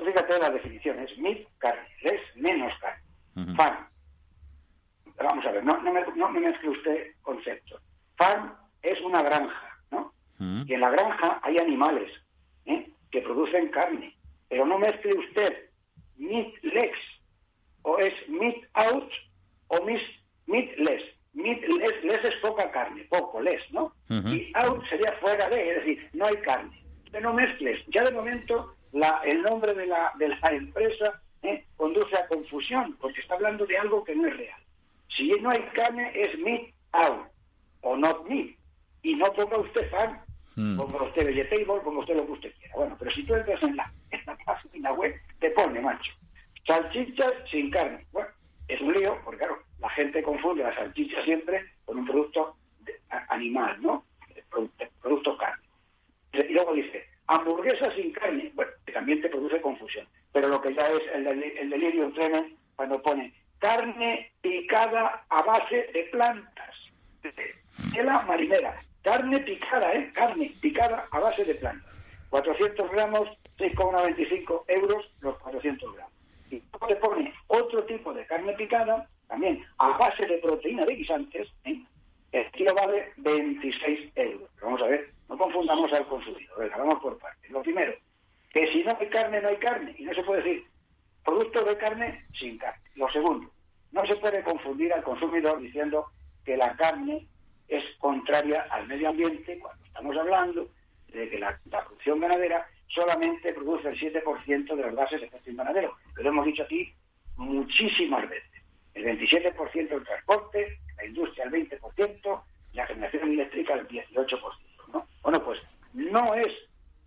tú fíjate las definiciones, meat, carne, less, menos carne, farm. Vamos a ver, no, no, me, no me mezcle usted conceptos. Farm es una granja, ¿no? Y en la granja hay animales ¿eh? que producen carne, pero no mezcle usted meat legs, o es meat out o meat, meat less. les, les, es poca carne, poco, les, ¿no? Y out sería fuera de, es decir, no hay carne. no mezcles. Ya de momento la, el nombre de la, de la empresa ¿eh? conduce a confusión, porque está hablando de algo que no es real. Si no hay carne, es meat out, o not meat. Y no ponga usted fan, mm. ponga usted vegetable, ponga usted lo que usted quiera. Bueno, pero si tú entras en la, en la página web, te pone, macho, salchichas sin carne. Bueno, es un lío, porque claro, la gente confunde la salchicha siempre con un producto animal, ¿no? Producto, producto carne. Y luego dice, hamburguesa sin carne, bueno, también te produce confusión. Pero lo que ya es el, el delirio cuando pone carne picada a base de plantas. De la marinera. Carne picada, ¿eh? Carne picada a base de plantas. 400 gramos, 6,95 euros los 400 gramos. Y te pone otro tipo de carne picada, también a base de proteína de guisantes, ¿eh? el kilo vale 26 euros. vamos a ver, no confundamos al consumidor. Venga, vamos por partes. Lo primero, que si no hay carne, no hay carne. Y no se puede decir producto de carne sin carne. Lo segundo, no se puede confundir al consumidor diciendo que la carne es contraria al medio ambiente cuando estamos hablando de que la, producción ganadera solamente produce el 7% de los gases de efecto invernadero. Lo hemos dicho aquí muchísimas veces. El 27% del transporte, la industria el 20%, la generación eléctrica el 18%. ¿no? Bueno, pues no es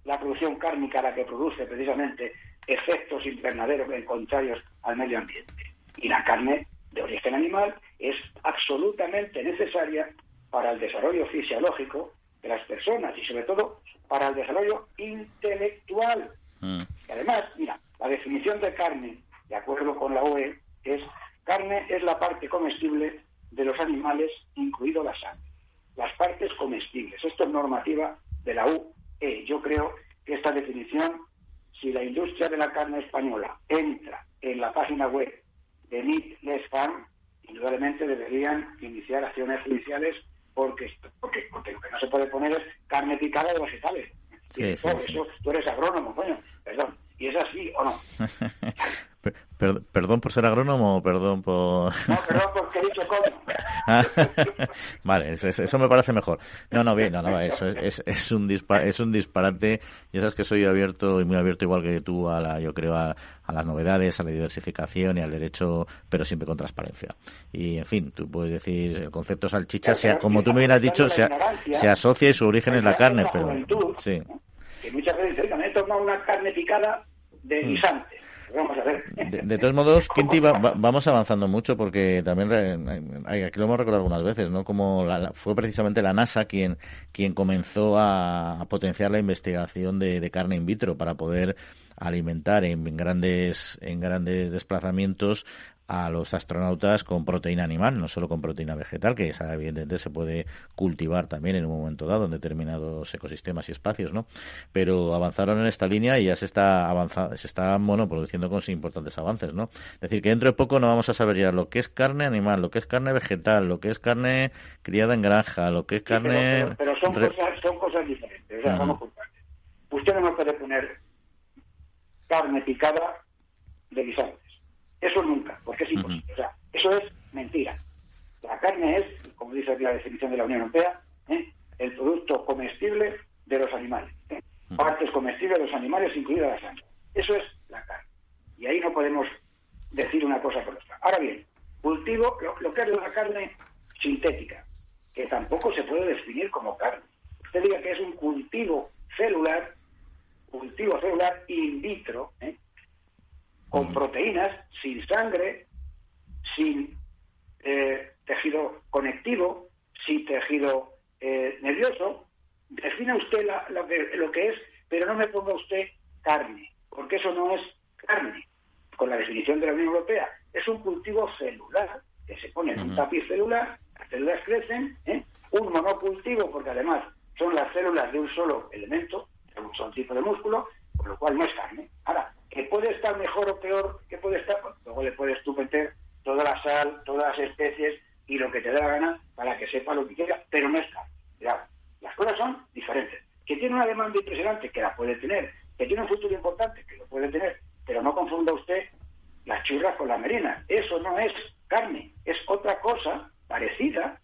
la producción cárnica la que produce precisamente efectos invernaderos contrarios al medio ambiente. Y la carne de origen animal es absolutamente necesaria para el desarrollo fisiológico de las personas y sobre todo para el desarrollo intelectual. Mm. Y además, mira, la definición de carne, de acuerdo con la UE, es carne es la parte comestible de los animales, incluido la sangre. Las partes comestibles. Esto es normativa de la UE. Yo creo que esta definición si la industria de la carne española entra en la página web de Meat Less Farm, indudablemente deberían iniciar acciones judiciales porque, porque, porque lo que no se puede poner es carne picada de vegetales. Sí, sí, eso, tú eres agrónomo, coño, perdón. ¿Y es así o no? perdón por ser agrónomo perdón por... No, perdón porque he dicho cómo. vale, eso, me parece mejor. No, no, bien, no, no, eso es, es, un es un disparate. Ya sabes que soy abierto y muy abierto igual que tú a la, yo creo, a, las novedades, a la diversificación y al derecho, pero siempre con transparencia. Y, en fin, tú puedes decir, el concepto salchicha, sea, como tú me hubieras dicho, se, se asocia y su origen es la carne, pero... sí. Que muchas veces dicen, tomado una carne picada de mm. guisante. De, todos modos, Quinti, vamos avanzando mucho porque también aquí lo hemos recordado algunas veces, ¿no? Como fue precisamente la NASA quien, quien comenzó a, potenciar la investigación de, carne in vitro para poder alimentar en grandes en grandes desplazamientos a los astronautas con proteína animal, no solo con proteína vegetal, que esa evidentemente se puede cultivar también en un momento dado en determinados ecosistemas y espacios, ¿no? Pero avanzaron en esta línea y ya se está avanzando, se está bueno, produciendo con importantes avances, ¿no? Es decir, que dentro de poco no vamos a saber ya lo que es carne animal, lo que es carne vegetal, lo que es carne criada en granja, lo que es carne... pero, son, cosas, son cosas diferentes, o sea, vamos por partes. Usted no me puede poner carne picada de guisante eso nunca, porque es imposible. O sea, eso es mentira. La carne es, como dice la definición de la Unión Europea, ¿eh? el producto comestible de los animales. ¿eh? Partes comestibles de los animales, incluida la sangre. Eso es la carne. Y ahí no podemos decir una cosa por otra. Ahora bien, cultivo lo, que es la carne sintética, que tampoco se puede definir como carne. Usted diga que es un cultivo celular, cultivo celular in vitro, ¿eh? Con proteínas, sin sangre, sin eh, tejido conectivo, sin tejido eh, nervioso. Defina usted lo que es, pero no me ponga usted carne, porque eso no es carne. Con la definición de la Unión Europea, es un cultivo celular que se pone en un tapiz celular, las células crecen, ¿eh? un monocultivo, porque además son las células de un solo elemento, de un solo tipo de músculo, con lo cual no es carne. Ahora, que puede estar mejor o peor, que puede estar, luego le puedes tú meter toda la sal, todas las especies y lo que te dé la gana para que sepa lo que quiera, pero no está. las cosas son diferentes. Que tiene una demanda impresionante, que la puede tener, que tiene un futuro importante, que lo puede tener, pero no confunda usted las churras con la merina. Eso no es carne, es otra cosa parecida,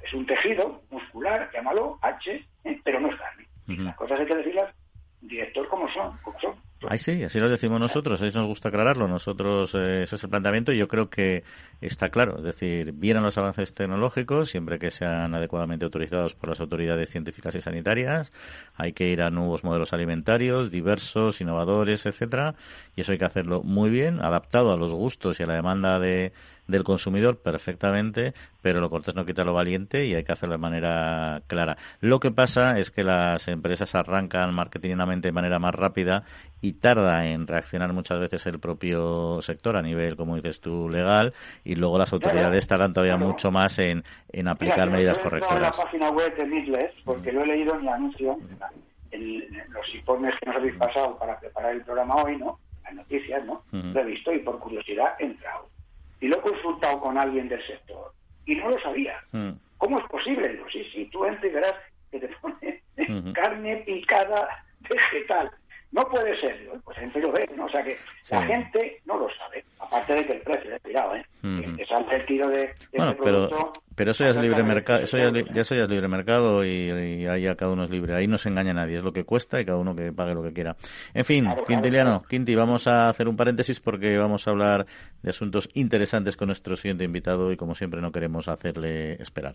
es un tejido muscular, llámalo H, ¿eh? pero no es carne. Las cosas hay que decirlas director como son, como son. Ahí sí, así lo decimos nosotros, ahí nos gusta aclararlo. Nosotros, eh, ese es el planteamiento y yo creo que está claro. Es decir, vieran los avances tecnológicos, siempre que sean adecuadamente autorizados por las autoridades científicas y sanitarias. Hay que ir a nuevos modelos alimentarios, diversos, innovadores, etcétera. Y eso hay que hacerlo muy bien, adaptado a los gustos y a la demanda de, del consumidor perfectamente, pero lo cortés no quita lo valiente y hay que hacerlo de manera clara. Lo que pasa es que las empresas arrancan marketingamente de manera más rápida y tarda en reaccionar muchas veces el propio sector a nivel, como dices tú, legal y luego las autoridades tardan todavía mucho más en, en aplicar medidas correctoras. la página web de Midles, porque lo he leído en el anuncio, en los informes que nos habéis pasado para preparar el programa hoy, ¿no? Las noticias, ¿no? Lo he visto y por curiosidad he entrado y lo he consultado con alguien del sector y no lo sabía. Mm. ¿Cómo es posible? Digo, sí, sí, tú verás que te pone carne picada vegetal. No puede ser, pues gente lo ve, ¿no? O sea que la gente no lo sabe, aparte de que el precio es tirado, ¿eh? Que sale el tiro de, bueno, este pero, producto. Pero eso ya es libre mercado, eso ya, ya, eso ya es libre mercado y, ahí cada uno es libre. Ahí no se engaña a nadie, es lo que cuesta y cada uno que pague lo que quiera. En fin, Quintiliano, Quinti, vamos a hacer un paréntesis porque vamos a hablar de asuntos interesantes con nuestro siguiente invitado y como siempre no queremos hacerle esperar.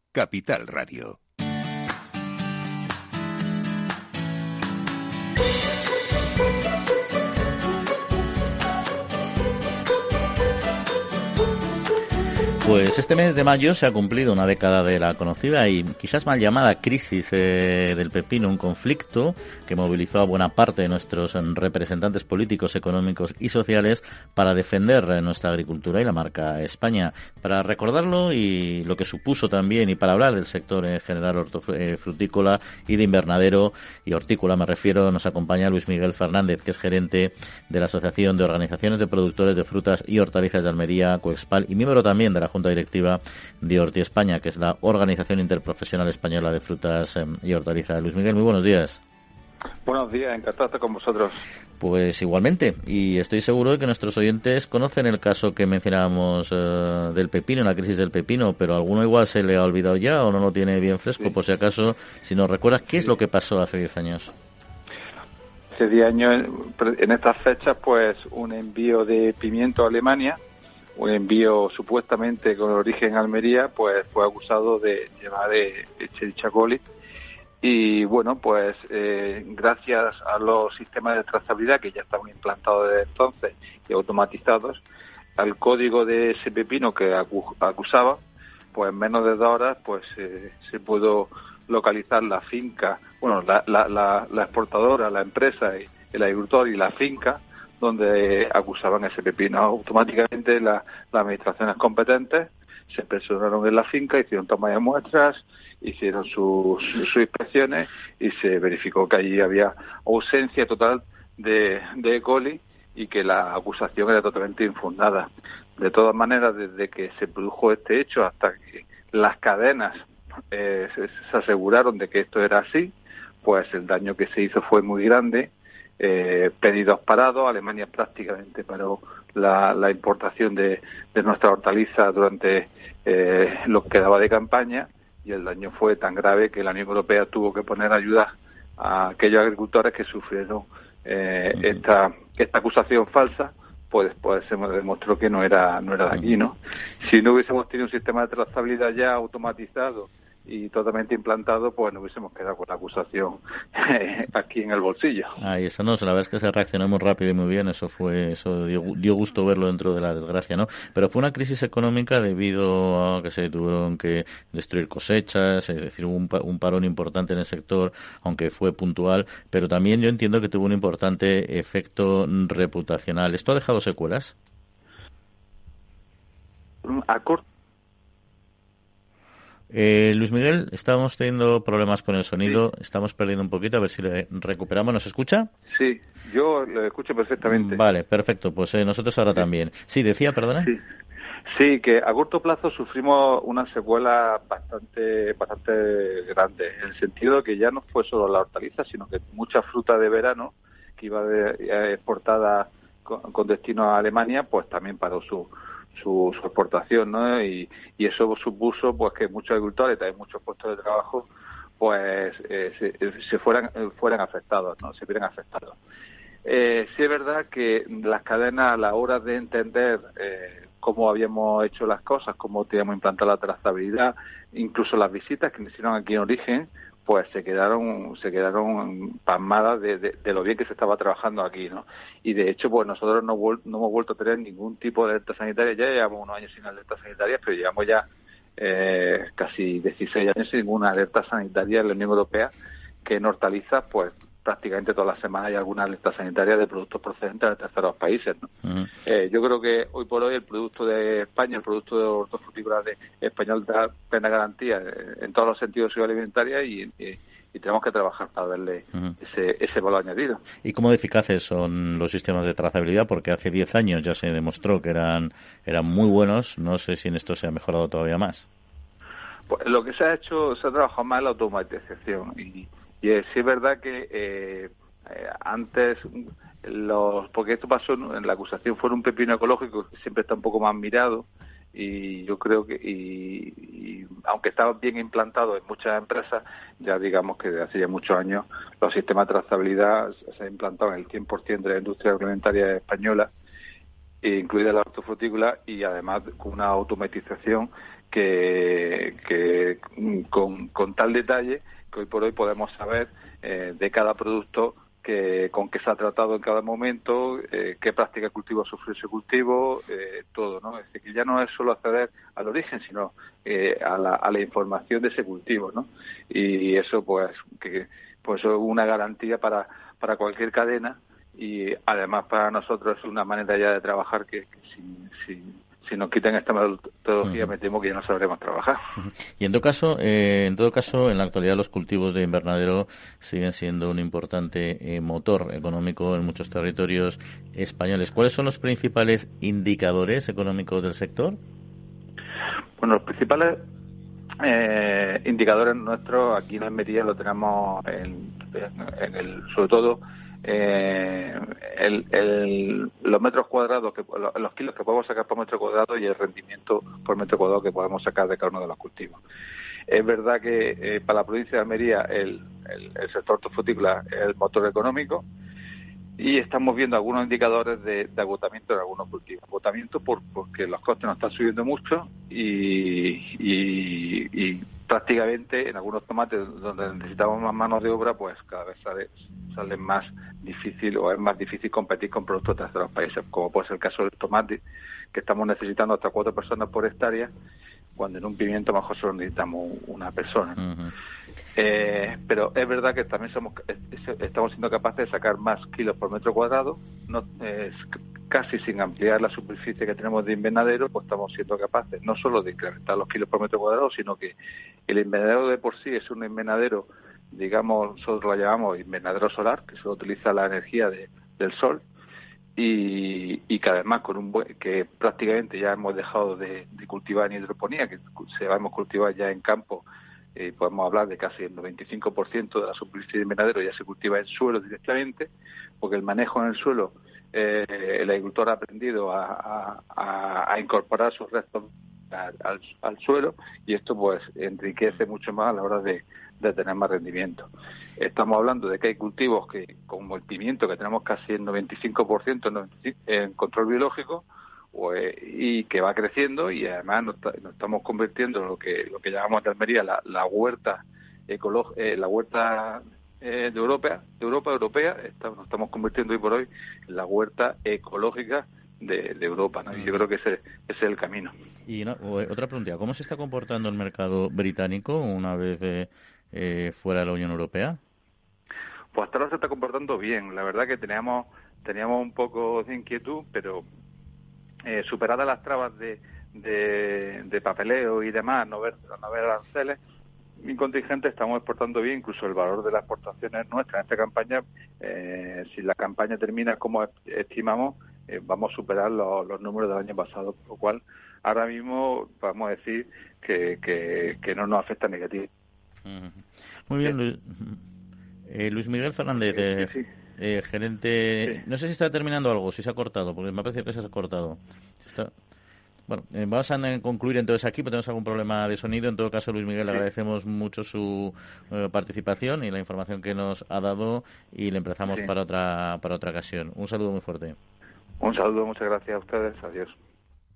Capital Radio. Pues este mes de mayo se ha cumplido una década de la conocida y quizás mal llamada crisis eh, del pepino, un conflicto que movilizó a buena parte de nuestros representantes políticos, económicos y sociales para defender eh, nuestra agricultura y la marca España. Para recordarlo y lo que supuso también y para hablar del sector en general eh, frutícola y de invernadero y hortícola me refiero, nos acompaña Luis Miguel Fernández, que es gerente de la Asociación de Organizaciones de Productores de Frutas y Hortalizas de Almería, Coexpal, y miembro también de la Junta Directiva de Horti España, que es la Organización Interprofesional Española de Frutas em, y Hortalizas. Luis Miguel, muy buenos días. Buenos días, encantado de estar con vosotros. Pues igualmente, y estoy seguro de que nuestros oyentes conocen el caso que mencionábamos eh, del pepino, la crisis del pepino, pero alguno igual se le ha olvidado ya o no lo tiene bien fresco, por si acaso, si nos recuerdas, ¿qué es lo que pasó hace 10 años? Hace 10 años, en estas fechas, pues un envío de pimiento a Alemania, un envío supuestamente con origen en Almería, pues fue acusado de llevar Escherichia coli. Y bueno, pues eh, gracias a los sistemas de trazabilidad que ya estaban implantados desde entonces y automatizados, al código de ese pepino que acusaba, pues en menos de dos horas pues eh, se pudo localizar la finca, bueno, la, la, la, exportadora, la empresa, el agricultor y la finca, donde acusaban ese pepino. Automáticamente las administraciones competentes se personaron en la finca, hicieron toma de muestras, hicieron sus, inspecciones y se verificó que allí había ausencia total de, de E. coli y que la acusación era totalmente infundada. De todas maneras, desde que se produjo este hecho hasta que las cadenas eh, se aseguraron de que esto era así, pues el daño que se hizo fue muy grande eh, pedidos parados. Alemania prácticamente paró la, importación de, de nuestra hortaliza durante eh, lo que quedaba de campaña y el daño fue tan grave que la Unión Europea tuvo que poner ayuda a aquellos agricultores que sufrieron eh, esta, esta acusación falsa pues después se demostró que no era no era de aquí no si no hubiésemos tenido un sistema de trazabilidad ya automatizado y totalmente implantado, pues no hubiésemos quedado con la acusación aquí en el bolsillo. Ahí esa no, la verdad es que se reaccionó muy rápido y muy bien, eso fue, eso dio, gusto verlo dentro de la desgracia, ¿no? Pero fue una crisis económica debido a que se tuvieron que destruir cosechas, es decir, hubo un, un parón importante en el sector, aunque fue puntual, pero también yo entiendo que tuvo un importante efecto reputacional. ¿Esto ha dejado secuelas? a corto eh, Luis Miguel, estamos teniendo problemas con el sonido, estamos perdiendo un poquito, a ver si le recuperamos. ¿Nos escucha? Sí, yo lo escucho perfectamente. Vale, perfecto, pues eh, nosotros ahora también. Sí, decía, perdona. Sí. Sí, que a corto plazo sufrimos una secuela bastante bastante grande, en el sentido de que ya no fue solo la hortaliza, sino que mucha fruta de verano que iba de, exportada con, destino a Alemania, pues también paró su, su, exportación, ¿no? Y, y, eso supuso pues que muchos agricultores, también muchos puestos de trabajo, pues eh, se, se, fueran fueran afectados, ¿no? Se vieran afectados. Eh, sí es verdad que las cadenas a la hora de entender eh, cómo habíamos hecho las cosas, cómo teníamos implantado la trazabilidad, incluso las visitas que nos hicieron aquí en origen, pues se quedaron se quedaron pasmadas de, de, lo bien que se estaba trabajando aquí, ¿no? Y de hecho, pues nosotros no, no hemos vuelto a tener ningún tipo de alerta sanitaria, ya llevamos unos años sin alerta sanitaria, pero llevamos ya eh, casi 16 años sin ninguna alerta sanitaria en la Unión Europea que en hortalizas, pues prácticamente todas las semanas hay alguna alerta sanitaria de productos procedentes de terceros países. ¿no? eh, yo creo que hoy por hoy el producto de España, el producto de hortofrutícola de español da plena garantía eh, en todos los sentidos de alimentaria y, y, tenemos que trabajar para darle ese, ese valor añadido. ¿Y cómo de eficaces son los sistemas de trazabilidad? Porque hace 10 años ya se demostró que eran, eran muy buenos. No sé si en esto se ha mejorado todavía más. Pues lo que se ha hecho, se ha trabajado más en la automatización y y sí es verdad que eh, eh, antes los porque esto pasó en la acusación fue un pepino ecológico que siempre está un poco más mirado y yo creo que y, aunque estaba bien implantado en muchas empresas ya digamos que desde hace ya muchos años los sistemas de trazabilidad se han implantado en el 100% de la industria alimentaria española incluida la hortofrutícola y además con una automatización que, que con, con tal detalle que hoy por hoy podemos saber eh, de cada producto que, con qué se ha tratado en cada momento, eh, qué práctica de cultivo sufrió ese cultivo, eh, todo, ¿no? Es decir, que ya no es solo acceder al origen, sino a la, a, la, información de ese cultivo, ¿no? Y eso, pues, que pues es una garantía para, para cualquier cadena y además para nosotros es una manera ya de trabajar que, sin si nos quitan esta metodología, me temo que ya no sabremos trabajar. Y en todo caso, eh, en todo caso, en la actualidad los cultivos de invernadero siguen siendo un importante eh, motor económico en muchos territorios españoles. ¿Cuáles son los principales indicadores económicos del sector? Bueno, los principales eh, indicadores nuestros aquí en Almería lo tenemos en, en el, sobre todo eh, el, los metros cuadrados, que, los kilos que podemos sacar por metro cuadrado y el rendimiento por metro cuadrado que podemos sacar de cada uno de los cultivos. Es verdad que eh, para la provincia de Almería el, sector hortofrutícola es el motor económico y estamos viendo algunos indicadores de, agotamiento en algunos cultivos. Agotamiento por, porque los costes nos están subiendo mucho y, y prácticamente en algunos tomates donde necesitamos más manos de obra, pues cada vez sale, sale más difícil o es más difícil competir con productos de terceros países, como puede ser el caso del tomate, que estamos necesitando hasta cuatro personas por hectárea cuando en un pimiento mejor solo necesitamos una persona. eh, pero es verdad que también somos estamos siendo capaces de sacar más kilos por metro cuadrado, no, eh, casi sin ampliar la superficie que tenemos de invernadero, pues estamos siendo capaces no solo de incrementar los kilos por metro cuadrado, sino que el invernadero de por sí es un invernadero, digamos, nosotros lo llamamos invernadero solar, que solo utiliza la energía de, del sol, y, que además con un que prácticamente ya hemos dejado de, cultivar en hidroponía, que se vamos a cultivar ya en campo, eh, podemos hablar de casi el 95% de la superficie de invernadero ya se cultiva en suelo directamente, porque el manejo en el suelo, eh, el agricultor ha aprendido a, incorporar sus restos al, suelo y esto pues enriquece mucho más a la hora de, de tener más rendimiento. Estamos hablando de que hay cultivos que, como el pimiento, que tenemos casi el 95% en control biológico, pues, y que va creciendo y además nos, estamos convirtiendo en lo que lo que llamamos de Almería la, la huerta eh, la huerta eh, de Europa, de Europa europea, nos estamos convirtiendo hoy por hoy en la huerta ecológica de, Europa, ¿no? Y yo creo que ese, es el camino. Y otra pregunta, ¿cómo se está comportando el mercado británico una vez eh, fuera de la Unión Europea? Pues hasta ahora se está comportando bien. La verdad que teníamos teníamos un poco de inquietud, pero eh, superadas las trabas de, de, papeleo y demás, no ver, no ver aranceles, mi contingente estamos exportando bien, incluso el valor de las exportaciones nuestras. En esta campaña, eh, si la campaña termina como estimamos, eh, vamos a superar los, números del año pasado, por lo cual ahora mismo podemos decir que, que, no nos afecta negativo. Muy bien, Luis, eh, Luis Miguel Fernández, gerente. No sé si está terminando algo, si se ha cortado, porque me parece que se ha cortado. Está... Bueno, eh, vamos a concluir entonces aquí, porque tenemos algún problema de sonido. En todo caso, Luis Miguel, le agradecemos mucho su eh, participación y la información que nos ha dado y le empezamos para, otra, para otra ocasión. Un saludo muy fuerte. Un saludo, muchas gracias a ustedes. Adiós.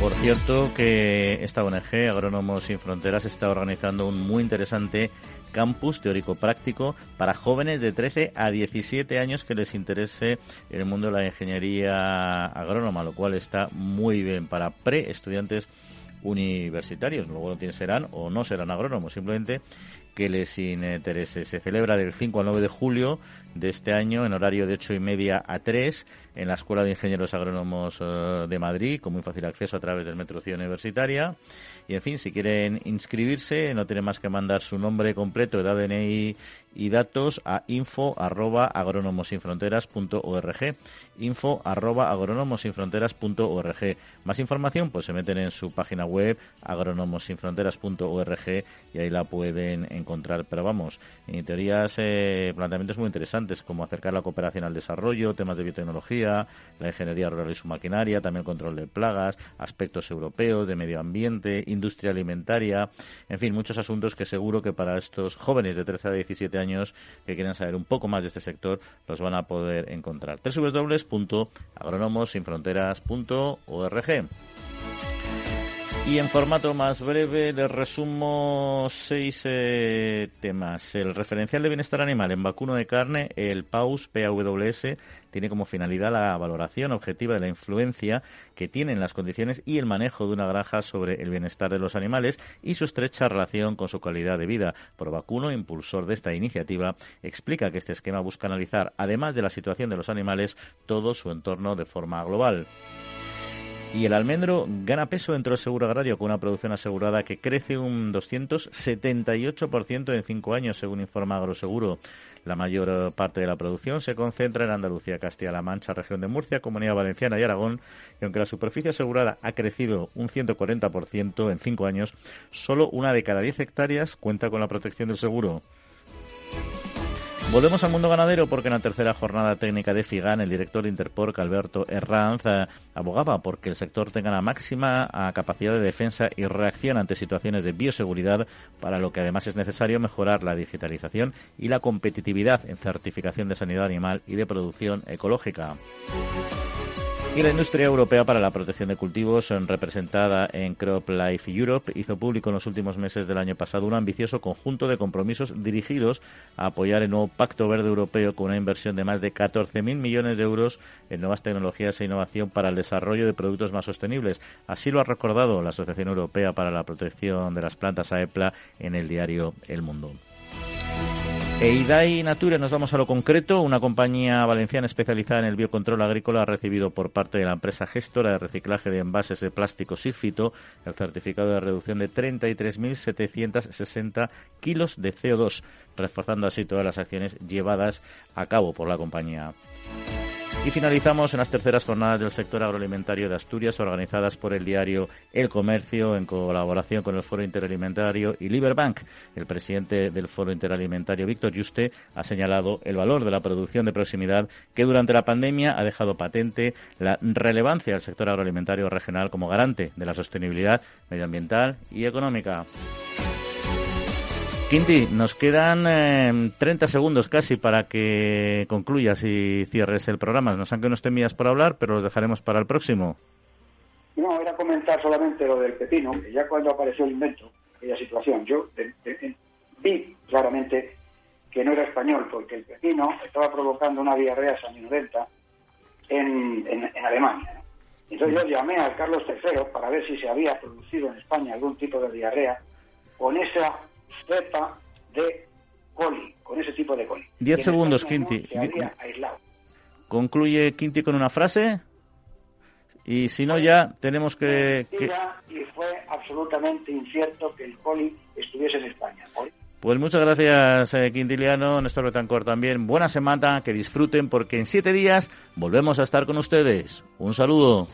Por cierto que esta ONG, Agrónomos Sin Fronteras, está organizando un muy interesante campus teórico-práctico para jóvenes de 13 a 17 años que les interese el mundo de la ingeniería agrónoma, lo cual está muy bien para pre-estudiantes universitarios. Luego serán o no serán agrónomos, simplemente que les interese. Se celebra del 5 al 9 de julio de este año en horario de 8 y media a 3 en la Escuela de Ingenieros Agrónomos eh, de Madrid, con muy fácil acceso a través del Metro Ciudad Universitaria. Y en fin, si quieren inscribirse, no tienen más que mandar su nombre completo, edad DNI y datos a info arroba info arroba Más información, pues se meten en su página web agronomosinfronteras.org y ahí la pueden encontrar. Pero vamos, en teorías, eh, planteamientos muy interesantes como acercar la cooperación al desarrollo, temas de biotecnología, la ingeniería rural y su maquinaria, también el control de plagas, aspectos europeos, de medio ambiente, industria alimentaria, en fin, muchos asuntos que seguro que para estos jóvenes de 13 a 17 años que quieren saber un poco más de este sector los van a poder encontrar. www.agronomosinfronteras.org y en formato más breve les resumo seis eh, temas. El referencial de bienestar animal en vacuno de carne, el PAUS, PAWS, tiene como finalidad la valoración objetiva de la influencia que tienen las condiciones y el manejo de una granja sobre el bienestar de los animales y su estrecha relación con su calidad de vida. Por vacuno, impulsor de esta iniciativa, explica que este esquema busca analizar, además de la situación de los animales, todo su entorno de forma global. Y el almendro gana peso dentro del seguro agrario con una producción asegurada que crece un 278% en cinco años, según informa Agroseguro. La mayor parte de la producción se concentra en Andalucía, Castilla-La Mancha, región de Murcia, Comunidad Valenciana y Aragón. Y aunque la superficie asegurada ha crecido un 140% en cinco años, solo una de cada diez hectáreas cuenta con la protección del seguro. Volvemos al mundo ganadero porque en la tercera jornada técnica de FIGAN el director de Interporc, Alberto Herranz, eh, abogaba porque el sector tenga la máxima ah, capacidad de defensa y reacción ante situaciones de bioseguridad, para lo que además es necesario mejorar la digitalización y la competitividad en certificación de sanidad animal y de producción ecológica. La industria europea para la protección de cultivos, representada en Crop Life Europe, hizo público en los últimos meses del año pasado un ambicioso conjunto de compromisos dirigidos a apoyar el nuevo Pacto Verde Europeo con una inversión de más de 14.000 millones de euros en nuevas tecnologías e innovación para el desarrollo de productos más sostenibles. Así lo ha recordado la Asociación Europea para la Protección de las Plantas AEPLA en el diario El Mundo. EIDAI Nature, nos vamos a lo concreto. Una compañía valenciana especializada en el biocontrol agrícola ha recibido por parte de la empresa gestora de reciclaje de envases de plástico Sifito el certificado de reducción de 33.760 kilos de CO2, reforzando así todas las acciones llevadas a cabo por la compañía. Y finalizamos en las terceras jornadas del sector agroalimentario de Asturias, organizadas por el diario El Comercio en colaboración con el Foro Interalimentario y Liberbank. El presidente del Foro Interalimentario, Víctor Juste, ha señalado el valor de la producción de proximidad que durante la pandemia ha dejado patente la relevancia del sector agroalimentario regional como garante de la sostenibilidad medioambiental y económica. Quinti, nos quedan 30 eh, segundos casi para que concluyas y cierres el programa. Nos han que unos temías por hablar, pero los dejaremos para el próximo. No, era comentar solamente lo del pepino, que ya cuando apareció el invento, aquella situación, yo vi claramente que no era español, porque el pepino estaba provocando una diarrea sanguinolenta en, en, Alemania. Entonces yo llamé a Carlos III para ver si se había producido en España algún tipo de diarrea con esa cepa de coli, con ese tipo de coli. Diez segundos, Quinti. Concluye Quinti con una frase. Y si no, ya tenemos que, Y fue absolutamente incierto que el coli estuviese en España. Pues muchas gracias, eh, Quintiliano, Néstor Betancor también. Buena semana, que disfruten, porque en siete días volvemos a estar con ustedes. Un saludo.